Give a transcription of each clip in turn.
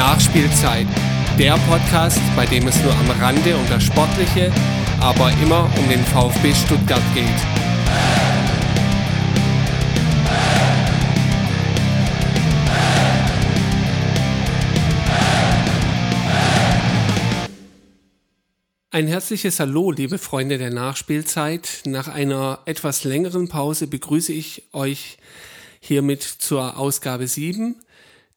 Nachspielzeit, der Podcast, bei dem es nur am Rande um das Sportliche, aber immer um den VfB Stuttgart geht. Ein herzliches Hallo, liebe Freunde der Nachspielzeit. Nach einer etwas längeren Pause begrüße ich euch hiermit zur Ausgabe 7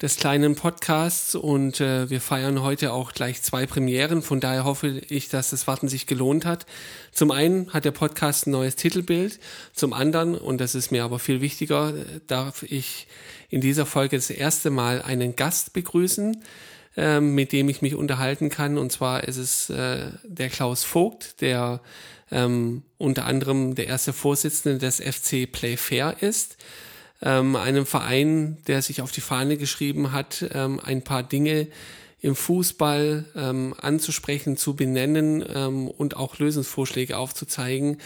des kleinen Podcasts und äh, wir feiern heute auch gleich zwei Premieren. Von daher hoffe ich, dass das Warten sich gelohnt hat. Zum einen hat der Podcast ein neues Titelbild, zum anderen, und das ist mir aber viel wichtiger, darf ich in dieser Folge das erste Mal einen Gast begrüßen ähm, mit dem ich mich unterhalten kann. Und zwar ist es äh, der Klaus Vogt, der ähm, unter anderem der erste Vorsitzende des FC Playfair ist. Ähm, einem Verein, der sich auf die Fahne geschrieben hat, ähm, ein paar Dinge im Fußball ähm, anzusprechen, zu benennen ähm, und auch Lösungsvorschläge aufzuzeigen,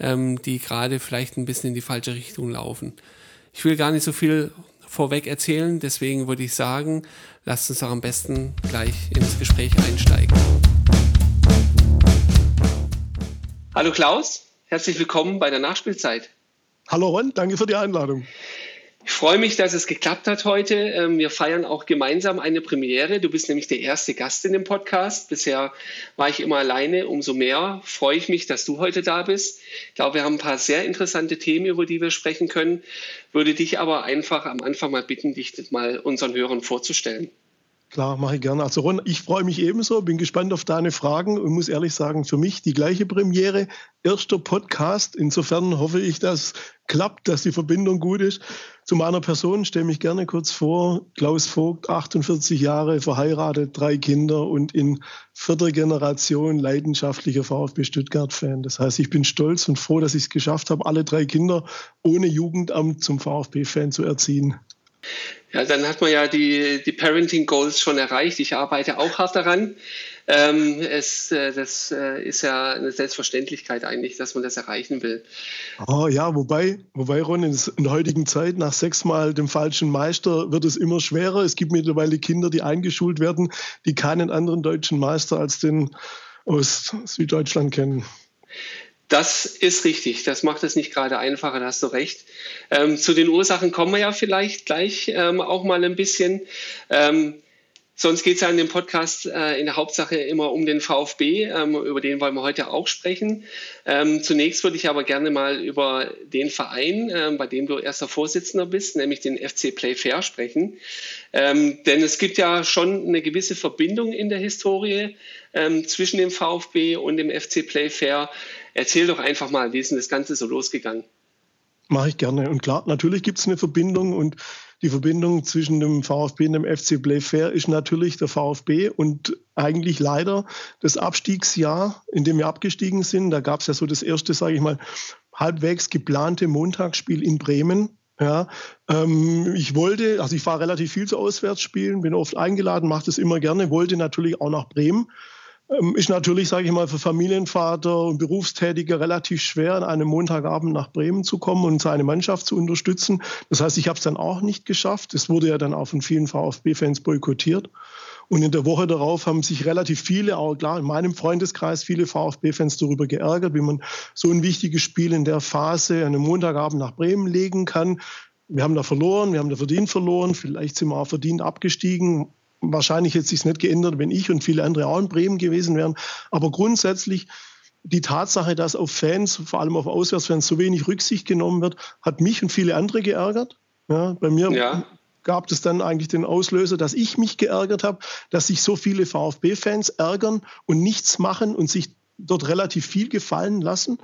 ähm, die gerade vielleicht ein bisschen in die falsche Richtung laufen. Ich will gar nicht so viel vorweg erzählen. Deswegen würde ich sagen, lasst uns auch am besten gleich ins Gespräch einsteigen. Hallo Klaus, herzlich willkommen bei der Nachspielzeit. Hallo Ron, danke für die Einladung. Ich freue mich, dass es geklappt hat heute. Ähm, wir feiern auch gemeinsam eine Premiere. Du bist nämlich der erste Gast in dem Podcast. Bisher war ich immer alleine. Umso mehr freue ich mich, dass du heute da bist. Ich glaube, wir haben ein paar sehr interessante Themen, über die wir sprechen können. Würde dich aber einfach am Anfang mal bitten, dich mal unseren Hörern vorzustellen. Klar, mache ich gerne. Also Ron, ich freue mich ebenso, bin gespannt auf deine Fragen und muss ehrlich sagen, für mich die gleiche Premiere, erster Podcast. Insofern hoffe ich, dass klappt, dass die Verbindung gut ist. Zu meiner Person stelle mich gerne kurz vor. Klaus Vogt, 48 Jahre, verheiratet, drei Kinder und in vierter Generation leidenschaftlicher VfB Stuttgart-Fan. Das heißt, ich bin stolz und froh, dass ich es geschafft habe, alle drei Kinder ohne Jugendamt zum VfB-Fan zu erziehen. Ja, dann hat man ja die, die Parenting Goals schon erreicht. Ich arbeite auch hart daran. Ähm, es, äh, das äh, ist ja eine Selbstverständlichkeit eigentlich, dass man das erreichen will. Oh ja, wobei, wobei Ron, in, in der heutigen Zeit nach sechsmal dem falschen Meister wird es immer schwerer. Es gibt mittlerweile Kinder, die eingeschult werden, die keinen anderen deutschen Meister als den aus Süddeutschland kennen. Das ist richtig. Das macht es nicht gerade einfacher, da hast du recht. Ähm, zu den Ursachen kommen wir ja vielleicht gleich ähm, auch mal ein bisschen. Ähm, sonst geht es ja in dem Podcast äh, in der Hauptsache immer um den VfB. Ähm, über den wollen wir heute auch sprechen. Ähm, zunächst würde ich aber gerne mal über den Verein, ähm, bei dem du erster Vorsitzender bist, nämlich den FC Playfair sprechen. denn es gibt ja schon eine gewisse Verbindung in der Historie zwischen dem VfB und dem FC Playfair. Erzähl doch einfach mal, wie ist denn das Ganze so losgegangen? Mache ich gerne. Und klar, natürlich gibt es eine Verbindung und die Verbindung zwischen dem VfB und dem FC Playfair ist natürlich der VfB und eigentlich leider das Abstiegsjahr, in dem wir abgestiegen sind. Da gab es ja so das erste, sage ich mal, halbwegs geplante Montagsspiel in Bremen. Ja, ähm, ich wollte, also ich fahre relativ viel zu Auswärtsspielen, bin oft eingeladen, mache das immer gerne, wollte natürlich auch nach Bremen ist natürlich, sage ich mal, für Familienvater und Berufstätige relativ schwer, an einem Montagabend nach Bremen zu kommen und seine Mannschaft zu unterstützen. Das heißt, ich habe es dann auch nicht geschafft. Es wurde ja dann auch von vielen VfB-Fans boykottiert. Und in der Woche darauf haben sich relativ viele, auch klar in meinem Freundeskreis, viele VfB-Fans darüber geärgert, wie man so ein wichtiges Spiel in der Phase an einem Montagabend nach Bremen legen kann. Wir haben da verloren, wir haben da verdient verloren, vielleicht sind wir auch verdient abgestiegen wahrscheinlich hätte sich nicht geändert, wenn ich und viele andere auch in Bremen gewesen wären. Aber grundsätzlich die Tatsache, dass auf Fans, vor allem auf Auswärtsfans, so wenig Rücksicht genommen wird, hat mich und viele andere geärgert. Ja, bei mir ja. gab es dann eigentlich den Auslöser, dass ich mich geärgert habe, dass sich so viele VfB-Fans ärgern und nichts machen und sich dort relativ viel gefallen lassen.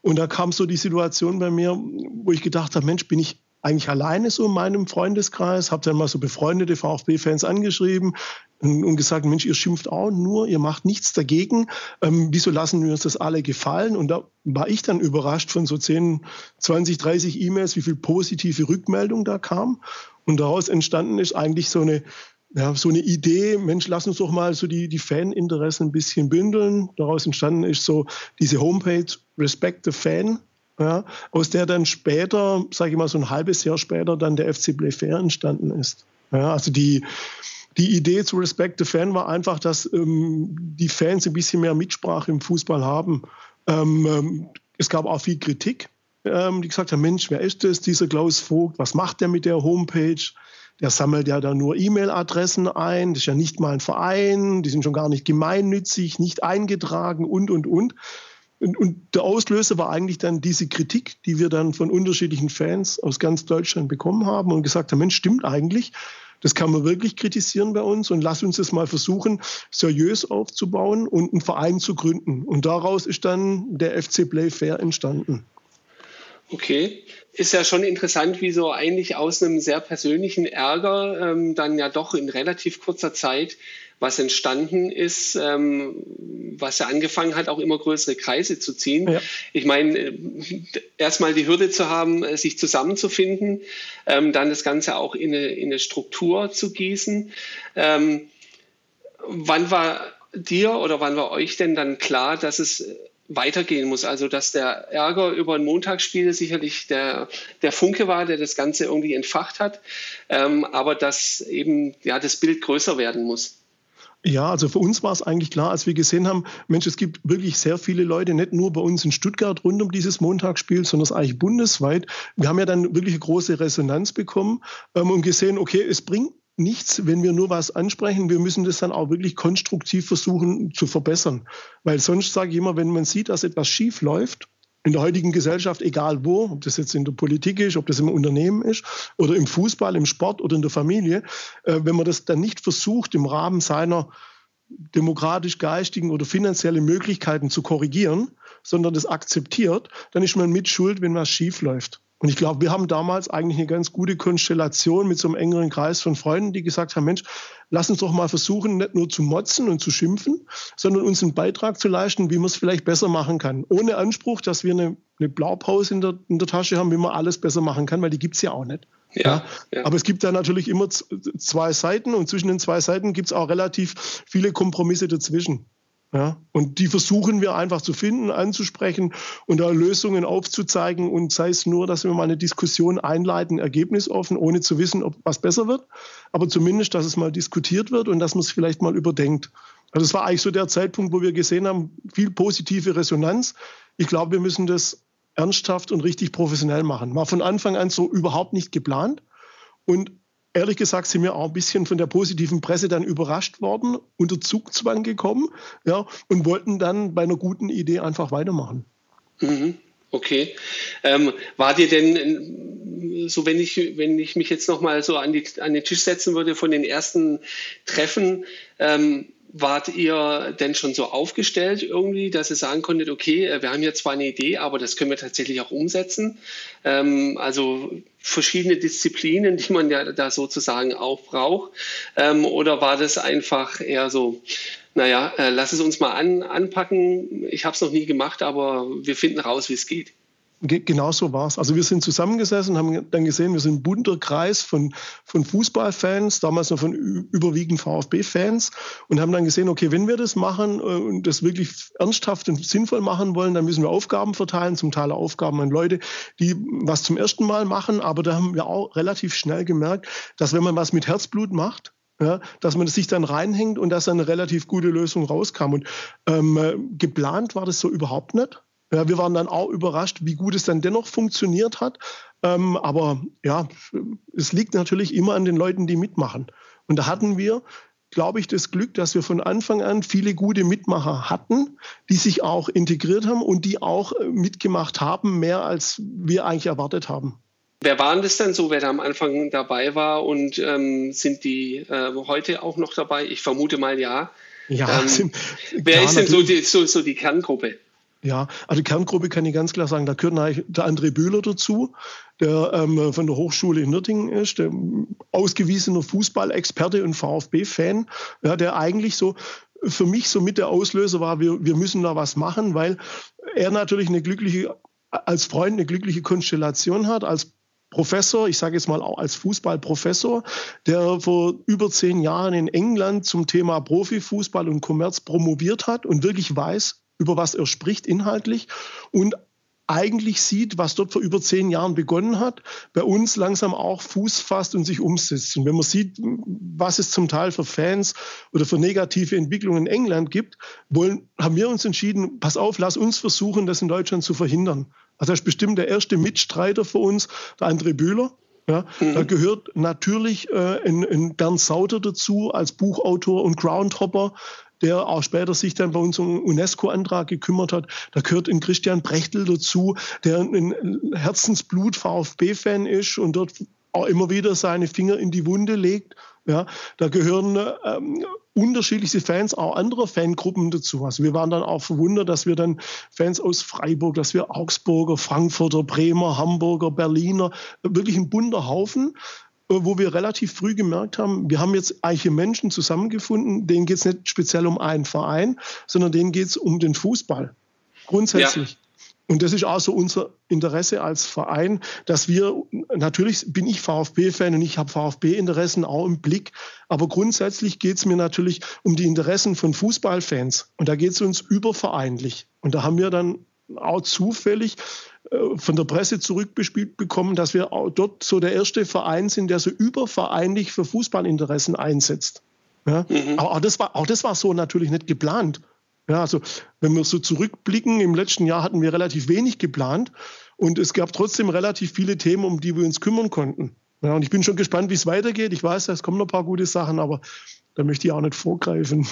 Und da kam so die Situation bei mir, wo ich gedacht habe, Mensch, bin ich eigentlich alleine so in meinem Freundeskreis, habe dann mal so befreundete VfB-Fans angeschrieben und, gesagt, Mensch, ihr schimpft auch nur, ihr macht nichts dagegen. Ähm, wieso lassen wir uns das alle gefallen? Und da war ich dann überrascht von so 10, 20, 30 E-Mails, wie viel positive Rückmeldung da kam. Und daraus entstanden ist eigentlich so eine ja, so eine Idee, Mensch, lass uns doch mal so die, die Faninteressen ein bisschen bündeln. Daraus entstanden ist so diese Homepage Respect the Fan, ja, aus der dann später, sage ich mal so ein halbes Jahr später, dann der FC Playfair entstanden ist. Ja, also die, die Idee zu Respect the Fan war einfach, dass ähm, die Fans ein bisschen mehr Mitsprache im Fußball haben. Ähm, ähm, es gab auch viel Kritik, ähm, die gesagt haben, Mensch, wer ist das, dieser Klaus Vogt? Was macht der mit der Homepage? Der sammelt ja da nur E-Mail-Adressen ein, das ist ja nicht mal ein Verein, die sind schon gar nicht gemeinnützig, nicht eingetragen und, und, und. Und, und, der Auslöser war eigentlich dann diese Kritik, die wir dann von unterschiedlichen Fans aus ganz Deutschland bekommen haben und gesagt haben, Mensch, stimmt eigentlich. Das kann man wirklich kritisieren bei uns und lass uns das mal versuchen, seriös aufzubauen und einen Verein zu gründen. Und daraus ist dann der FC Play Fair entstanden. Okay, ist ja schon interessant, wie so eigentlich aus einem sehr persönlichen Ärger ähm, dann ja doch in relativ kurzer Zeit was entstanden ist, ähm, was ja angefangen hat, auch immer größere Kreise zu ziehen. Ja. Ich meine, äh, erstmal die Hürde zu haben, äh, sich zusammenzufinden, ähm, dann das Ganze auch in eine, in eine Struktur zu gießen. Ähm, wann war dir oder wann war euch denn dann klar, dass es weitergehen muss. Also dass der Ärger über ein Montagsspiel sicherlich der, der Funke war, der das Ganze irgendwie entfacht hat, ähm, aber dass eben ja das Bild größer werden muss. Ja, also für uns war es eigentlich klar, als wir gesehen haben, Mensch, es gibt wirklich sehr viele Leute, nicht nur bei uns in Stuttgart rund um dieses Montagsspiel, sondern es eigentlich bundesweit. Wir haben ja dann wirklich eine große Resonanz bekommen ähm, und gesehen, okay, es bringt nichts, wenn wir nur was ansprechen. Wir müssen das dann auch wirklich konstruktiv versuchen zu verbessern. Weil sonst sage ich immer, wenn man sieht, dass etwas schief läuft, in der heutigen Gesellschaft, egal wo, ob das jetzt in der Politik ist, ob das im Unternehmen ist oder im Fußball, im Sport oder in der Familie, äh, wenn man das dann nicht versucht, im Rahmen seiner demokratisch-geistigen oder finanziellen Möglichkeiten zu korrigieren, sondern das akzeptiert, dann ist man mit Schuld, wenn was schief läuft. Und ich glaube, wir haben damals eigentlich eine ganz gute Konstellation mit so einem engeren Kreis von Freunden, die gesagt haben, Mensch, lass uns doch mal versuchen, nicht nur zu motzen und zu schimpfen, sondern uns einen Beitrag zu leisten, wie man es vielleicht besser machen kann. Ohne Anspruch, dass wir eine, eine Blaupause in der, in der Tasche haben, wie man alles besser machen kann, weil die gibt's ja auch nicht. Ja, ja, Aber es gibt da natürlich immer zwei Seiten und zwischen den zwei Seiten gibt's auch relativ viele Kompromisse dazwischen. Ja, und die versuchen wir einfach zu finden, anzusprechen und da Lösungen aufzuzeigen und sei es nur, dass wir mal eine Diskussion einleiten, ergebnisoffen, ohne zu wissen, ob was besser wird, aber zumindest, dass es mal diskutiert wird und dass man es vielleicht mal überdenkt. Also das war eigentlich so der Zeitpunkt, wo wir gesehen haben, viel positive Resonanz. Ich glaube, wir müssen das ernsthaft und richtig professionell machen. War von Anfang an so überhaupt nicht geplant und ehrlich gesagt sind wir auch ein bisschen von der positiven Presse dann überrascht worden, unter Zugzwang gekommen ja, und wollten dann bei einer guten Idee einfach weitermachen. Mhm. Okay. Ähm, war dir denn, so wenn ich, wenn ich mich jetzt nochmal so an, die, an den Tisch setzen würde von den ersten Treffen, ähm, wart ihr denn schon so aufgestellt irgendwie, dass ihr sagen konntet, okay, äh, wir haben hier zwar eine Idee, aber das können wir tatsächlich auch umsetzen? Ähm, also verschiedene Disziplinen, die man ja da sozusagen auch braucht. Ähm, oder war das einfach eher so, naja, äh, lass es uns mal an, anpacken. Ich habe es noch nie gemacht, aber wir finden raus, wie es geht. Genau so war es. Also wir sind zusammengesessen, haben dann gesehen, wir sind ein bunter Kreis von, von Fußballfans, damals noch von überwiegend VfB-Fans und haben dann gesehen, okay, wenn wir das machen äh, und das wirklich ernsthaft und sinnvoll machen wollen, dann müssen wir Aufgaben verteilen, zum Teil Aufgaben an Leute, die was zum ersten Mal machen. Aber da haben wir auch relativ schnell gemerkt, dass wenn man was mit Herzblut macht, ja, dass man sich dann reinhängt und dass dann eine relativ gute Lösung rauskam. Und ähm, äh, geplant war das so überhaupt nicht. Ja, wir waren dann auch überrascht, wie gut es dann dennoch funktioniert hat. Ähm, aber ja, es liegt natürlich immer an den Leuten, die mitmachen. Und da hatten wir, glaube ich, das Glück, dass wir von Anfang an viele gute Mitmacher hatten, die sich auch integriert haben und die auch äh, mitgemacht haben, mehr als wir eigentlich erwartet haben. Wer waren das denn so, wer da am Anfang dabei war und ähm, sind die äh, heute auch noch dabei? Ich vermute mal ja. Ja. Ähm, sind, wer ist denn so die, so, so die Kerngruppe? Ja, also Kerngruppe kann ich ganz klar sagen, da gehört der André Bühler dazu, der ähm, von der Hochschule in Nürtingen ist, der ausgewiesener Fußballexperte und VfB-Fan, ja, der eigentlich so für mich so mit der Auslöser war, wir, wir müssen da was machen, weil er natürlich eine glückliche, als Freund eine glückliche Konstellation hat, als Professor, ich sage jetzt mal auch als Fußballprofessor, der vor über zehn Jahren in England zum Thema Profifußball und Kommerz promoviert hat und wirklich weiß, über was er spricht inhaltlich und eigentlich sieht, was dort vor über zehn Jahren begonnen hat, bei uns langsam auch Fuß fasst und sich umsetzt. Und wenn man sieht, was es zum Teil für Fans oder für negative Entwicklungen in England gibt, wollen, haben wir uns entschieden, pass auf, lass uns versuchen, das in Deutschland zu verhindern. Also das ist bestimmt der erste Mitstreiter für uns, der André Bühler. Ja, mhm. Da gehört natürlich äh, ein, ein Bernd Sauter dazu als Buchautor und Groundhopper, der auch später sich dann bei uns um UNESCO-Antrag gekümmert hat. Da gehört ein Christian Brechtel dazu, der ein Herzensblut VfB-Fan ist und dort auch immer wieder seine Finger in die Wunde legt. Ja, da gehören ähm, unterschiedliche Fans, auch andere Fangruppen dazu. Also wir waren dann auch verwundert, dass wir dann Fans aus Freiburg, dass wir Augsburger, Frankfurter, Bremer, Hamburger, Berliner, wirklich ein bunter Haufen, wo wir relativ früh gemerkt haben, wir haben jetzt eiche Menschen zusammengefunden, denen geht es nicht speziell um einen Verein, sondern denen geht es um den Fußball. Grundsätzlich. Ja. Und das ist auch so unser Interesse als Verein, dass wir, natürlich bin ich VfB-Fan und ich habe VfB-Interessen auch im Blick, aber grundsätzlich geht es mir natürlich um die Interessen von Fußballfans. Und da geht es uns übervereinlich. Und da haben wir dann zufällig äh, von der Presse zurückgespielt bekommen, dass wir dort so der erste Verein sind, der so übervereinlich für Fußballinteressen einsetzt. Ja? Mhm. Aber auch das, war, auch das war so natürlich nicht geplant. Ja, also wenn wir so zurückblicken, im letzten Jahr hatten wir relativ wenig geplant und es gab trotzdem relativ viele Themen, um die wir uns kümmern konnten. Ja, und ich bin schon gespannt, wie es weitergeht. Ich weiß, es kommen noch ein paar gute Sachen, aber da möchte ich auch nicht vorgreifen.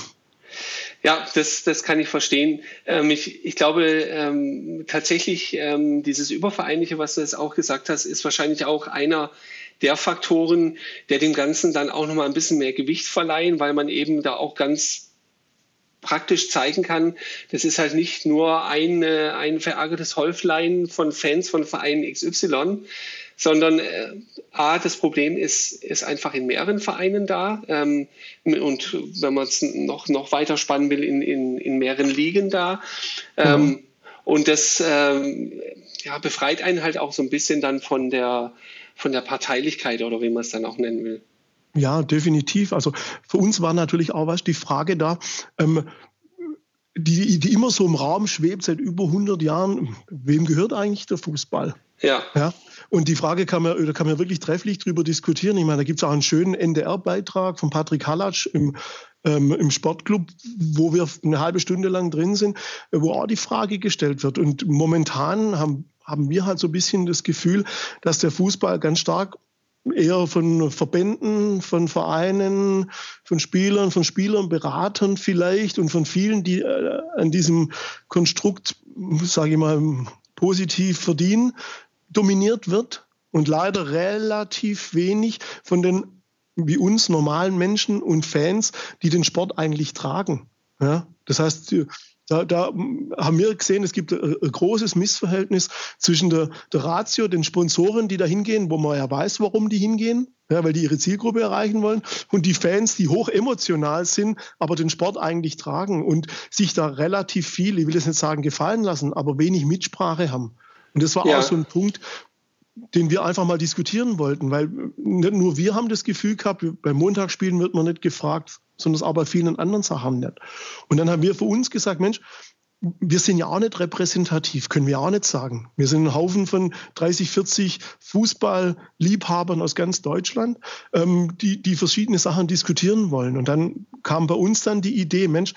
Ja, das, das kann ich verstehen. Ähm, ich, ich glaube ähm, tatsächlich, ähm, dieses Übervereinliche, was du jetzt auch gesagt hast, ist wahrscheinlich auch einer der Faktoren, der dem Ganzen dann auch nochmal ein bisschen mehr Gewicht verleihen, weil man eben da auch ganz praktisch zeigen kann, das ist halt nicht nur ein, ein verärgertes Häuflein von Fans von Vereinen XY, sondern äh, A, das Problem ist, ist einfach in mehreren Vereinen da ähm, und wenn man es noch, noch weiter spannen will, in, in, in mehreren Ligen da. Ähm, mhm. Und das ähm, ja, befreit einen halt auch so ein bisschen dann von der, von der Parteilichkeit oder wie man es dann auch nennen will. Ja, definitiv. Also für uns war natürlich auch was die Frage da, ähm, die, die immer so im Raum schwebt seit über 100 Jahren, wem gehört eigentlich der Fußball? Ja. ja. Und die Frage kann man, da kann man wirklich trefflich drüber diskutieren. Ich meine, da gibt es auch einen schönen NDR-Beitrag von Patrick Hallatsch im, ähm, im Sportclub, wo wir eine halbe Stunde lang drin sind, wo auch die Frage gestellt wird. Und momentan haben, haben wir halt so ein bisschen das Gefühl, dass der Fußball ganz stark eher von Verbänden, von Vereinen, von Spielern, von Spielern, Beratern vielleicht und von vielen, die äh, an diesem Konstrukt, sage ich mal, positiv verdienen, dominiert wird und leider relativ wenig von den wie uns normalen Menschen und Fans, die den Sport eigentlich tragen. Ja? Das heißt, da, da, haben wir gesehen, es gibt ein, großes Missverhältnis zwischen der, der, Ratio, den Sponsoren, die da hingehen, wo man ja weiß, warum die hingehen, ja, weil die ihre Zielgruppe erreichen wollen, und die Fans, die hoch emotional sind, aber den Sport eigentlich tragen und sich da relativ viel, ich will jetzt nicht sagen gefallen lassen, aber wenig Mitsprache haben. Und das war ja. auch so ein Punkt, den wir einfach mal diskutieren wollten, weil nicht nur wir haben das Gefühl gehabt, beim Montagsspielen wird man nicht gefragt, sondern auch bei vielen anderen Sachen nicht. Und dann haben wir für uns gesagt, Mensch, wir sind ja auch nicht repräsentativ, können wir auch nicht sagen. Wir sind ein Haufen von 30, 40 Fußballliebhabern aus ganz Deutschland, ähm, die, die verschiedene Sachen diskutieren wollen. Und dann kam bei uns dann die Idee, Mensch,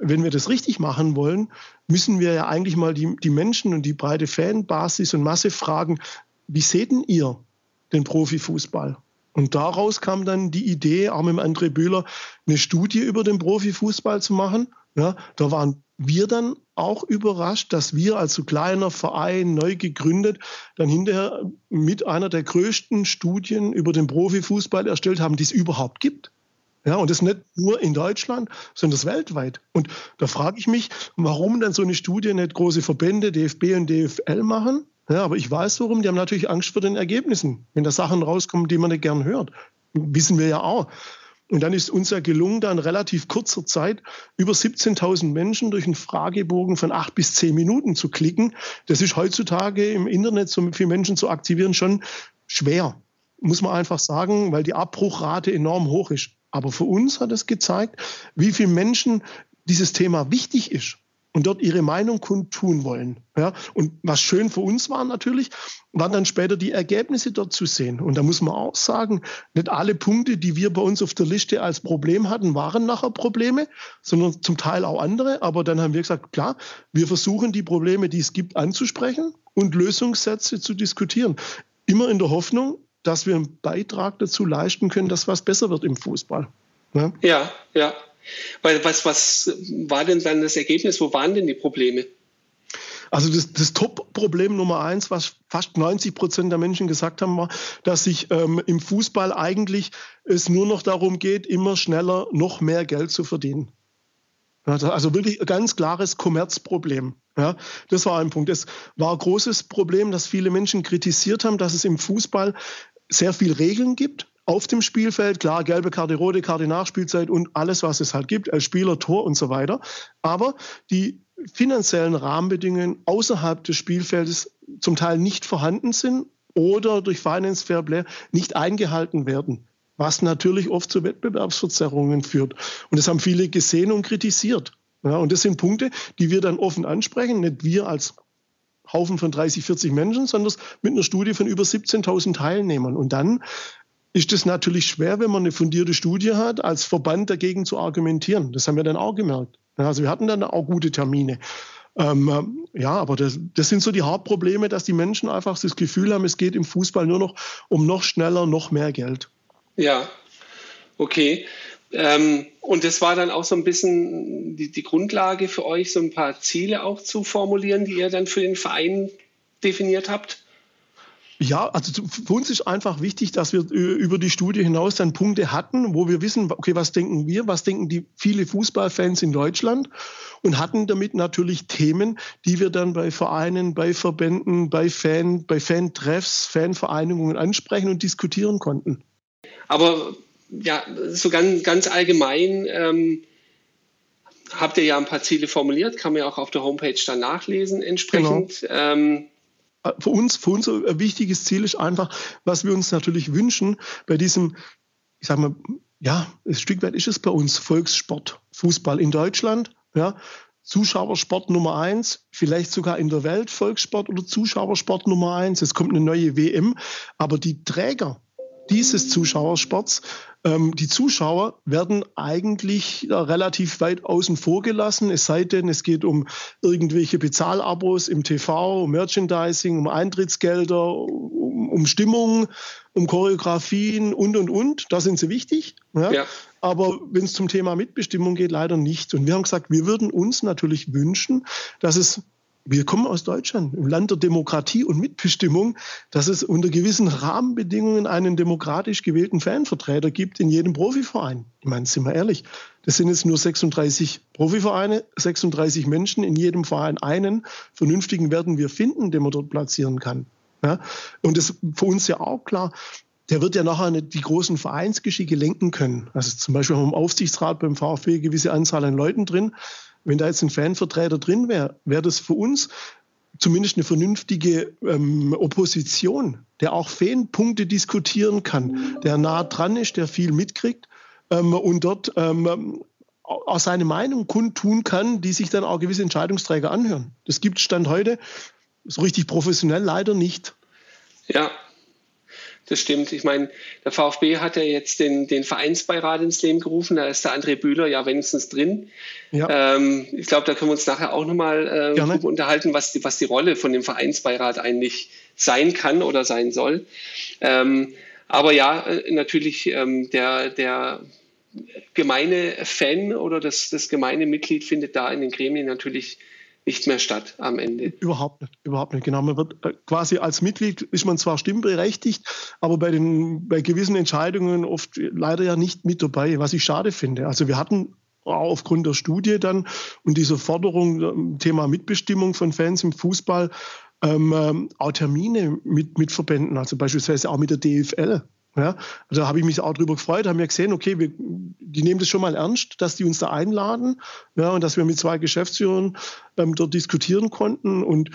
wenn wir das richtig machen wollen, müssen wir ja eigentlich mal die, die Menschen und die breite Fanbasis und Masse fragen, wie seht denn ihr den Profifußball? Und daraus kam dann die Idee, auch mit André Bühler, eine Studie über den Profifußball zu machen. Ja, da waren wir dann auch überrascht, dass wir als so kleiner Verein, neu gegründet, dann hinterher mit einer der größten Studien über den Profifußball erstellt haben, die es überhaupt gibt. Ja, und das nicht nur in Deutschland, sondern das weltweit. Und da frage ich mich, warum dann so eine Studie nicht große Verbände, DFB und DFL machen, ja, aber ich weiß warum. Die haben natürlich Angst vor den Ergebnissen. Wenn da Sachen rauskommen, die man nicht gern hört. Wissen wir ja auch. Und dann ist uns ja gelungen, da in relativ kurzer Zeit über 17.000 Menschen durch einen Fragebogen von acht bis zehn Minuten zu klicken. Das ist heutzutage im Internet so viele Menschen zu aktivieren schon schwer. Muss man einfach sagen, weil die Abbruchrate enorm hoch ist. Aber für uns hat es gezeigt, wie vielen Menschen dieses Thema wichtig ist. Und dort ihre Meinung kundtun wollen. Ja, und was schön für uns war natürlich, waren dann später die Ergebnisse dort zu sehen. Und da muss man auch sagen, nicht alle Punkte, die wir bei uns auf der Liste als Problem hatten, waren nachher Probleme, sondern zum Teil auch andere. Aber dann haben wir gesagt, klar, wir versuchen die Probleme, die es gibt, anzusprechen und Lösungssätze zu diskutieren. Immer in der Hoffnung, dass wir einen Beitrag dazu leisten können, dass was besser wird im Fußball. Ja, ja. ja. Weil was, was war denn dann das Ergebnis? Wo waren denn die Probleme? Also das, das Top-Problem Nummer eins, was fast 90 Prozent der Menschen gesagt haben, war, dass sich ähm, im Fußball eigentlich es nur noch darum geht, immer schneller noch mehr Geld zu verdienen. Also wirklich ein ganz klares Kommerzproblem. Ja, das war ein Punkt. Es war ein großes Problem, dass viele Menschen kritisiert haben, dass es im Fußball sehr viel Regeln gibt auf dem Spielfeld, klar, gelbe Karte, rote Karte, Nachspielzeit und alles, was es halt gibt, als Spieler, Tor und so weiter. Aber die finanziellen Rahmenbedingungen außerhalb des Spielfeldes zum Teil nicht vorhanden sind oder durch Finance Fair Play nicht eingehalten werden, was natürlich oft zu Wettbewerbsverzerrungen führt. Und das haben viele gesehen und kritisiert. Ja, und das sind Punkte, die wir dann offen ansprechen, nicht wir als Haufen von 30, 40 Menschen, sondern mit einer Studie von über 17.000 Teilnehmern. Und dann ist es natürlich schwer, wenn man eine fundierte Studie hat, als Verband dagegen zu argumentieren. Das haben wir dann auch gemerkt. Also wir hatten dann auch gute Termine. Ähm, ja, aber das, das, sind so die Hauptprobleme, dass die Menschen einfach das Gefühl haben, es geht im Fußball nur noch um noch schneller, noch mehr Geld. Ja, okay. Ähm, und das war dann auch so ein bisschen die, die Grundlage für euch, so ein paar Ziele auch zu formulieren, die ihr dann für den Verein definiert habt? Ja, also für uns ist einfach wichtig, dass wir über die Studie hinaus dann Punkte hatten, wo wir wissen, okay, was denken wir, was denken die viele Fußballfans in Deutschland und hatten damit natürlich Themen, die wir dann bei Vereinen, bei Verbänden, bei Fan, bei Fantreffs, Fanvereinigungen ansprechen und diskutieren konnten. Aber ja, so ganz, ganz allgemein ähm, habt ihr ja ein paar Ziele formuliert, kann man ja auch auf der Homepage dann nachlesen entsprechend. Genau. Ähm, für uns, für uns ein wichtiges Ziel ist einfach, was wir uns natürlich wünschen bei diesem, ich sage mal, ja, ein Stück weit ist es bei uns Volkssport, Fußball in Deutschland, ja, Zuschauersport Nummer eins, vielleicht sogar in der Welt Volkssport oder Zuschauersport Nummer eins. Es kommt eine neue WM, aber die Träger dieses Zuschauersports. Ähm, die Zuschauer werden eigentlich äh, relativ weit außen vor gelassen, es sei denn, es geht um irgendwelche Bezahlabos im TV, um Merchandising, um Eintrittsgelder, um, um Stimmung, um Choreografien und, und, und. Da sind sie wichtig. Ja? ja. Aber wenn es zum Thema Mitbestimmung geht, leider nicht. Und wir haben gesagt, wir würden uns natürlich wünschen, dass es wir kommen aus Deutschland, im Land der Demokratie und Mitbestimmung, dass es unter gewissen Rahmenbedingungen einen demokratisch gewählten Fanvertreter gibt in jedem Profiverein. Ich meine, sind wir ehrlich, das sind jetzt nur 36 Profivereine, 36 Menschen, in jedem Verein einen vernünftigen werden wir finden, den man dort platzieren kann. Ja? Und das ist für uns ja auch klar, der wird ja nachher nicht die großen Vereinsgeschicke lenken können. Also zum Beispiel haben wir im Aufsichtsrat beim VfB eine gewisse Anzahl an Leuten drin. Wenn da jetzt ein Fanvertreter drin wäre, wäre das für uns zumindest eine vernünftige ähm, Opposition, der auch Fanpunkte diskutieren kann, der nah dran ist, der viel mitkriegt ähm, und dort ähm, auch seine Meinung kundtun kann, die sich dann auch gewisse Entscheidungsträger anhören. Das gibt Stand heute so richtig professionell leider nicht. Ja, das stimmt. Ich meine, der VfB hat ja jetzt den, den Vereinsbeirat ins Leben gerufen. Da ist der André Bühler ja wenigstens drin. Ja. Ähm, ich glaube, da können wir uns nachher auch nochmal äh, unterhalten, was die, was die Rolle von dem Vereinsbeirat eigentlich sein kann oder sein soll. Ähm, aber ja, äh, natürlich ähm, der, der gemeine Fan oder das, das gemeine Mitglied findet da in den Gremien natürlich nicht mehr statt am Ende. Überhaupt nicht, überhaupt nicht. Genau, man wird äh, quasi als Mitglied ist man zwar stimmberechtigt, aber bei den bei gewissen Entscheidungen oft leider ja nicht mit dabei, was ich schade finde. Also wir hatten aufgrund der Studie dann und dieser Forderung ähm, Thema Mitbestimmung von Fans im Fußball ähm, ähm auch Termine mit, mit Verbänden, also beispielsweise auch mit der DFL. Ja, da habe ich mich auch drüber gefreut, haben wir gesehen, okay, wir, die nehmen das schon mal ernst, dass die uns da einladen ja, und dass wir mit zwei Geschäftsführern ähm, dort diskutieren konnten. Und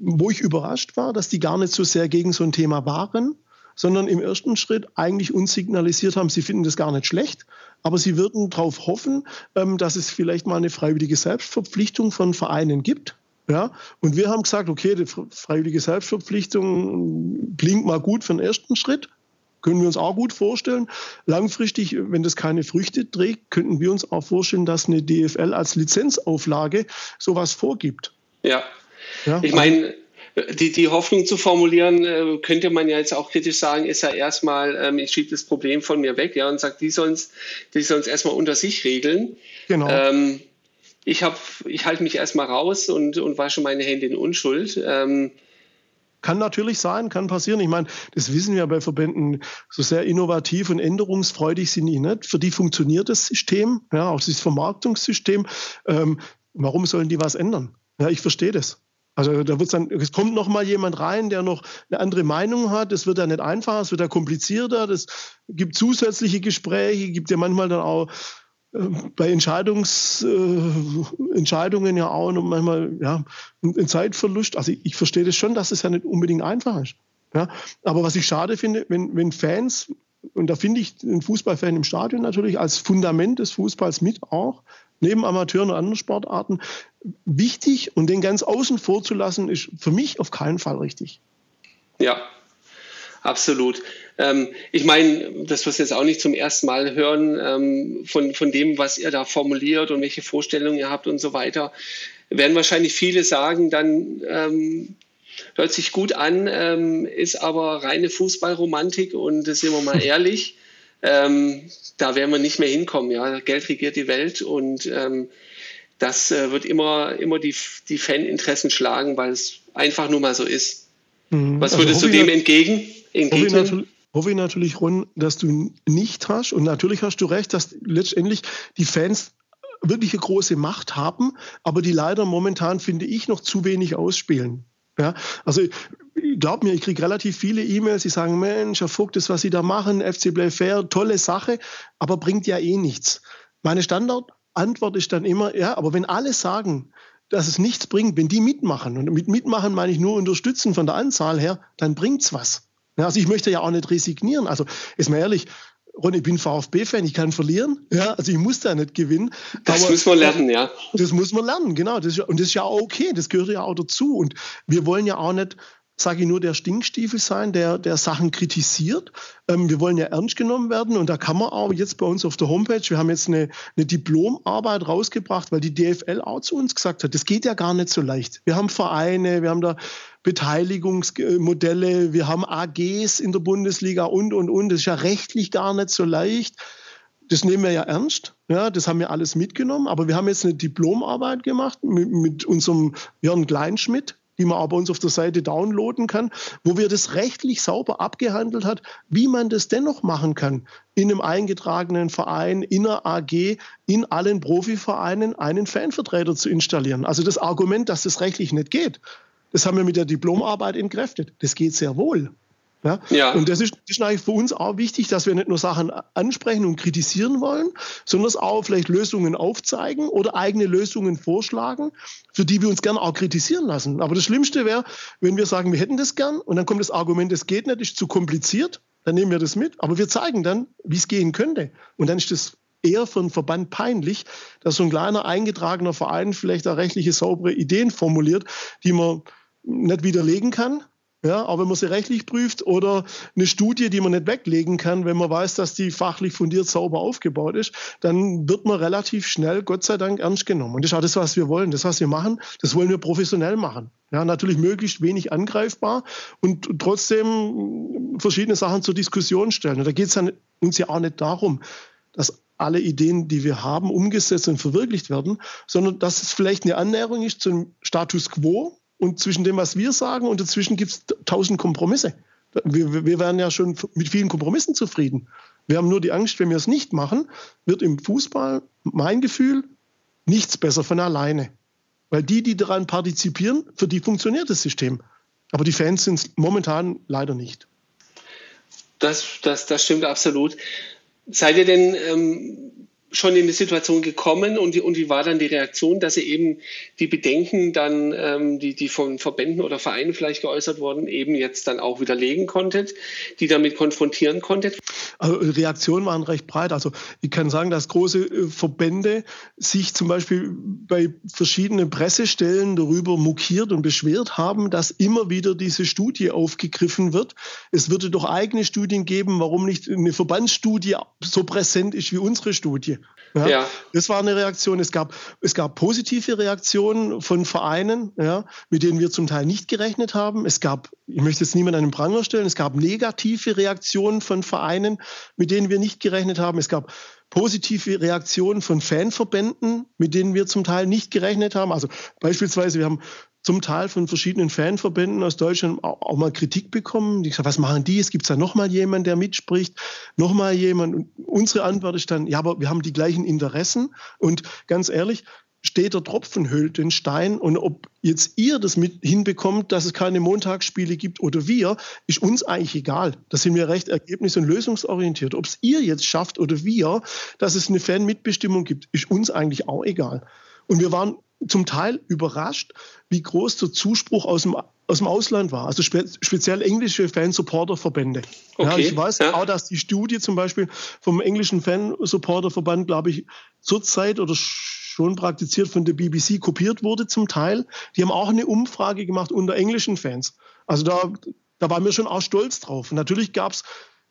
wo ich überrascht war, dass die gar nicht so sehr gegen so ein Thema waren, sondern im ersten Schritt eigentlich uns signalisiert haben, sie finden das gar nicht schlecht, aber sie würden darauf hoffen, ähm, dass es vielleicht mal eine freiwillige Selbstverpflichtung von Vereinen gibt. Ja, und wir haben gesagt, okay, die freiwillige Selbstverpflichtung klingt mal gut für den ersten Schritt. Können wir uns auch gut vorstellen. Langfristig, wenn das keine Früchte trägt, könnten wir uns auch vorstellen, dass eine DFL als Lizenzauflage sowas vorgibt. Ja. ja ich meine, die, die Hoffnung zu formulieren, äh, könnte man ja jetzt auch kritisch sagen, ist ja erstmal, ähm, ich schiebe das Problem von mir weg, ja, und sage, die sollen es die sollen's erstmal unter sich regeln. Genau. Ähm, ich, hab, ich halte mich erstmal raus und, und wasche meine Hände in Unschuld. Ähm, kann natürlich sein, kann passieren. Ich meine, das wissen wir bei Verbänden, so sehr innovativ und änderungsfreudig sind die nicht. Für die funktioniert das System, ja, auch dieses Vermarktungssystem. Ähm, warum sollen die was ändern? Ja, ich verstehe das. Also da wird dann, es kommt noch mal jemand rein, der noch eine andere Meinung hat. Das wird ja nicht einfacher, es wird ja komplizierter. Das gibt zusätzliche Gespräche, gibt ja manchmal dann auch bei Entscheidungs, äh, Entscheidungen ja auch noch manchmal ja, ein Zeitverlust. Also ich, ich verstehe das schon, dass es ja nicht unbedingt einfach ist. Ja, aber was ich schade finde, wenn, wenn Fans, und da finde ich den Fußballfan im Stadion natürlich als Fundament des Fußballs mit auch, neben Amateuren und anderen Sportarten wichtig und den ganz außen vor zu lassen, ist für mich auf keinen Fall richtig. Ja, absolut. Ähm, ich meine, das wirst du jetzt auch nicht zum ersten Mal hören, ähm, von, von dem, was ihr da formuliert und welche Vorstellungen ihr habt und so weiter, werden wahrscheinlich viele sagen, dann ähm, hört sich gut an, ähm, ist aber reine Fußballromantik und sind wir mal ehrlich, ähm, da werden wir nicht mehr hinkommen. Ja? Geld regiert die Welt und ähm, das äh, wird immer, immer die, die Faninteressen schlagen, weil es einfach nur mal so ist. Mhm. Was also würdest du dem entgegen? entgegnen? Hoffe ich natürlich, Ron, dass du nicht hast. Und natürlich hast du recht, dass letztendlich die Fans wirklich eine große Macht haben, aber die leider momentan, finde ich, noch zu wenig ausspielen. Ja, also glaub mir, ich kriege relativ viele E-Mails, die sagen, Mensch, Herr Vogt, das, was Sie da machen, FC Play Fair, tolle Sache, aber bringt ja eh nichts. Meine Standardantwort ist dann immer, ja, aber wenn alle sagen, dass es nichts bringt, wenn die mitmachen, und mit mitmachen meine ich nur unterstützen von der Anzahl her, dann bringt's was. Ja, also ich möchte ja auch nicht resignieren. Also ist mir ehrlich, Ron, ich bin VfB-Fan, ich kann verlieren. Ja, also ich muss da nicht gewinnen. Das aber, muss man lernen, ja. Das muss man lernen, genau. Das ist, und das ist ja auch okay, das gehört ja auch dazu. Und wir wollen ja auch nicht sage ich nur, der Stinkstiefel sein, der, der Sachen kritisiert. Ähm, wir wollen ja ernst genommen werden und da kann man auch jetzt bei uns auf der Homepage, wir haben jetzt eine, eine Diplomarbeit rausgebracht, weil die DFL auch zu uns gesagt hat, das geht ja gar nicht so leicht. Wir haben Vereine, wir haben da Beteiligungsmodelle, wir haben AGs in der Bundesliga und, und, und. Das ist ja rechtlich gar nicht so leicht. Das nehmen wir ja ernst. Ja, das haben wir alles mitgenommen. Aber wir haben jetzt eine Diplomarbeit gemacht mit, mit unserem Jörn Kleinschmidt, die man aber uns auf der Seite downloaden kann, wo wir das rechtlich sauber abgehandelt hat, wie man das dennoch machen kann, in einem eingetragenen Verein, in einer AG, in allen Profivereinen einen Fanvertreter zu installieren. Also das Argument, dass das rechtlich nicht geht, das haben wir mit der Diplomarbeit entkräftet. Das geht sehr wohl. Ja? ja. Und das ist, das ist eigentlich für uns auch wichtig, dass wir nicht nur Sachen ansprechen und kritisieren wollen, sondern auch vielleicht Lösungen aufzeigen oder eigene Lösungen vorschlagen, für die wir uns gerne auch kritisieren lassen. Aber das Schlimmste wäre, wenn wir sagen, wir hätten das gern und dann kommt das Argument, es geht nicht, ist zu kompliziert, dann nehmen wir das mit. Aber wir zeigen dann, wie es gehen könnte. Und dann ist das eher für einen Verband peinlich, dass so ein kleiner eingetragener Verein vielleicht da rechtliche saubere Ideen formuliert, die man nicht widerlegen kann, ja, auch wenn man sie rechtlich prüft oder eine Studie, die man nicht weglegen kann, wenn man weiß, dass die fachlich fundiert sauber aufgebaut ist, dann wird man relativ schnell, Gott sei Dank, ernst genommen. Und das ist auch das, was wir wollen. Das, was wir machen, das wollen wir professionell machen. Ja, natürlich möglichst wenig angreifbar und trotzdem verschiedene Sachen zur Diskussion stellen. Und da geht es uns ja auch nicht darum, dass alle Ideen, die wir haben, umgesetzt und verwirklicht werden, sondern dass es vielleicht eine Annäherung ist zum Status quo, und zwischen dem, was wir sagen, und dazwischen gibt es tausend Kompromisse. Wir, wir wären ja schon mit vielen Kompromissen zufrieden. Wir haben nur die Angst, wenn wir es nicht machen, wird im Fußball, mein Gefühl, nichts besser von alleine. Weil die, die daran partizipieren, für die funktioniert das System. Aber die Fans sind es momentan leider nicht. Das, das, das stimmt absolut. Seid ihr denn ähm, schon in die Situation gekommen und, und wie war dann die Reaktion, dass ihr eben die Bedenken dann, ähm, die, die von Verbänden oder Vereinen vielleicht geäußert wurden, eben jetzt dann auch widerlegen konntet, die damit konfrontieren konntet? Also Reaktionen waren recht breit. Also ich kann sagen, dass große äh, Verbände sich zum Beispiel bei verschiedenen Pressestellen darüber mokiert und beschwert haben, dass immer wieder diese Studie aufgegriffen wird. Es würde doch eigene Studien geben, warum nicht eine Verbandsstudie so präsent ist wie unsere Studie. Ja, ja. Das war eine Reaktion. Es gab, es gab positive Reaktionen von Vereinen, ja, mit denen wir zum Teil nicht gerechnet haben. Es gab, ich möchte jetzt niemand einen Pranger stellen, es gab negative Reaktionen von Vereinen, mit denen wir nicht gerechnet haben. Es gab positive Reaktionen von Fanverbänden, mit denen wir zum Teil nicht gerechnet haben. Also beispielsweise, wir haben zum Teil von verschiedenen Fanverbänden aus Deutschland auch, mal Kritik bekommen. Die gesagt, was machen die? Es gibt da noch mal jemanden, der mitspricht, noch mal jemand. Und unsere Antwort ist dann, ja, aber wir haben die gleichen Interessen. Und ganz ehrlich, steht der Tropfen hüllt den Stein. Und ob jetzt ihr das mit hinbekommt, dass es keine Montagsspiele gibt oder wir, ist uns eigentlich egal. Da sind wir recht ergebnis- und lösungsorientiert. Ob es ihr jetzt schafft oder wir, dass es eine Fanmitbestimmung gibt, ist uns eigentlich auch egal. Und wir waren zum Teil überrascht, wie groß der Zuspruch aus dem, aus dem Ausland war. Also spe speziell englische Fan-Supporter-Verbände. Okay, ja, ich weiß ja. auch, dass die Studie zum Beispiel vom englischen Fan-Supporter-Verband, glaube ich, zurzeit oder schon praktiziert von der BBC kopiert wurde zum Teil. Die haben auch eine Umfrage gemacht unter englischen Fans. Also da, da waren wir schon auch stolz drauf. natürlich gab es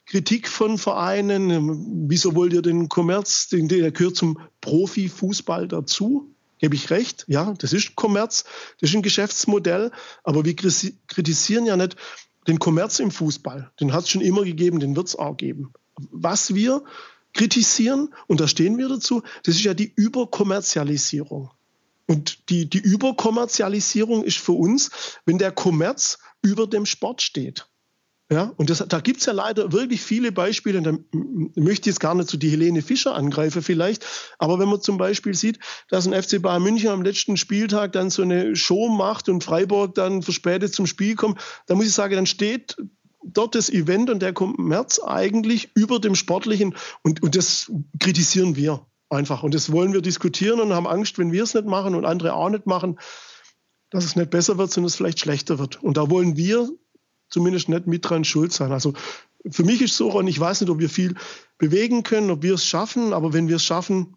Kritik von Vereinen. Wieso wollt ihr den Kommerz, den, der gehört zum Profifußball dazu? Gebe ich recht, ja, das ist Kommerz, das ist ein Geschäftsmodell, aber wir kritisieren ja nicht den Kommerz im Fußball. Den hat es schon immer gegeben, den wird es auch geben. Was wir kritisieren, und da stehen wir dazu, das ist ja die Überkommerzialisierung. Und die, die Überkommerzialisierung ist für uns, wenn der Kommerz über dem Sport steht. Ja, und das, da gibt es ja leider wirklich viele Beispiele, da möchte ich jetzt gar nicht zu die Helene Fischer angreifen vielleicht, aber wenn man zum Beispiel sieht, dass ein FC Bayern München am letzten Spieltag dann so eine Show macht und Freiburg dann verspätet zum Spiel kommt, da muss ich sagen, dann steht dort das Event und der Kommerz eigentlich über dem Sportlichen und, und das kritisieren wir einfach und das wollen wir diskutieren und haben Angst, wenn wir es nicht machen und andere auch nicht machen, dass es nicht besser wird, sondern es vielleicht schlechter wird. Und da wollen wir zumindest nicht mit dran schuld sein. Also für mich ist es so, und ich weiß nicht, ob wir viel bewegen können, ob wir es schaffen, aber wenn wir es schaffen,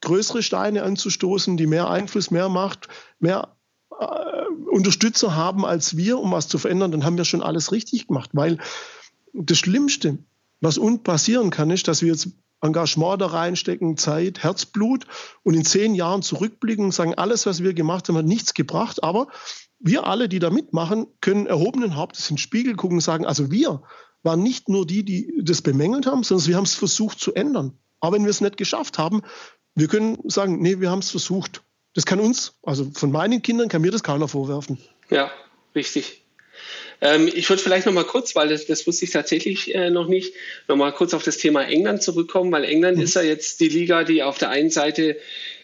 größere Steine anzustoßen, die mehr Einfluss, mehr Macht, mehr äh, Unterstützer haben als wir, um was zu verändern, dann haben wir schon alles richtig gemacht. Weil das Schlimmste, was uns passieren kann, ist, dass wir jetzt Engagement da reinstecken, Zeit, Herzblut und in zehn Jahren zurückblicken und sagen, alles, was wir gemacht haben, hat nichts gebracht, aber wir alle, die da mitmachen, können erhobenen Hauptes in den Spiegel gucken und sagen, also wir waren nicht nur die, die das bemängelt haben, sondern wir haben es versucht zu ändern. Aber wenn wir es nicht geschafft haben, wir können sagen, nee, wir haben es versucht. Das kann uns, also von meinen Kindern kann mir das keiner vorwerfen. Ja, richtig. Ähm, ich würde vielleicht noch mal kurz, weil das, das wusste ich tatsächlich äh, noch nicht, noch mal kurz auf das Thema England zurückkommen, weil England mhm. ist ja jetzt die Liga, die auf der einen Seite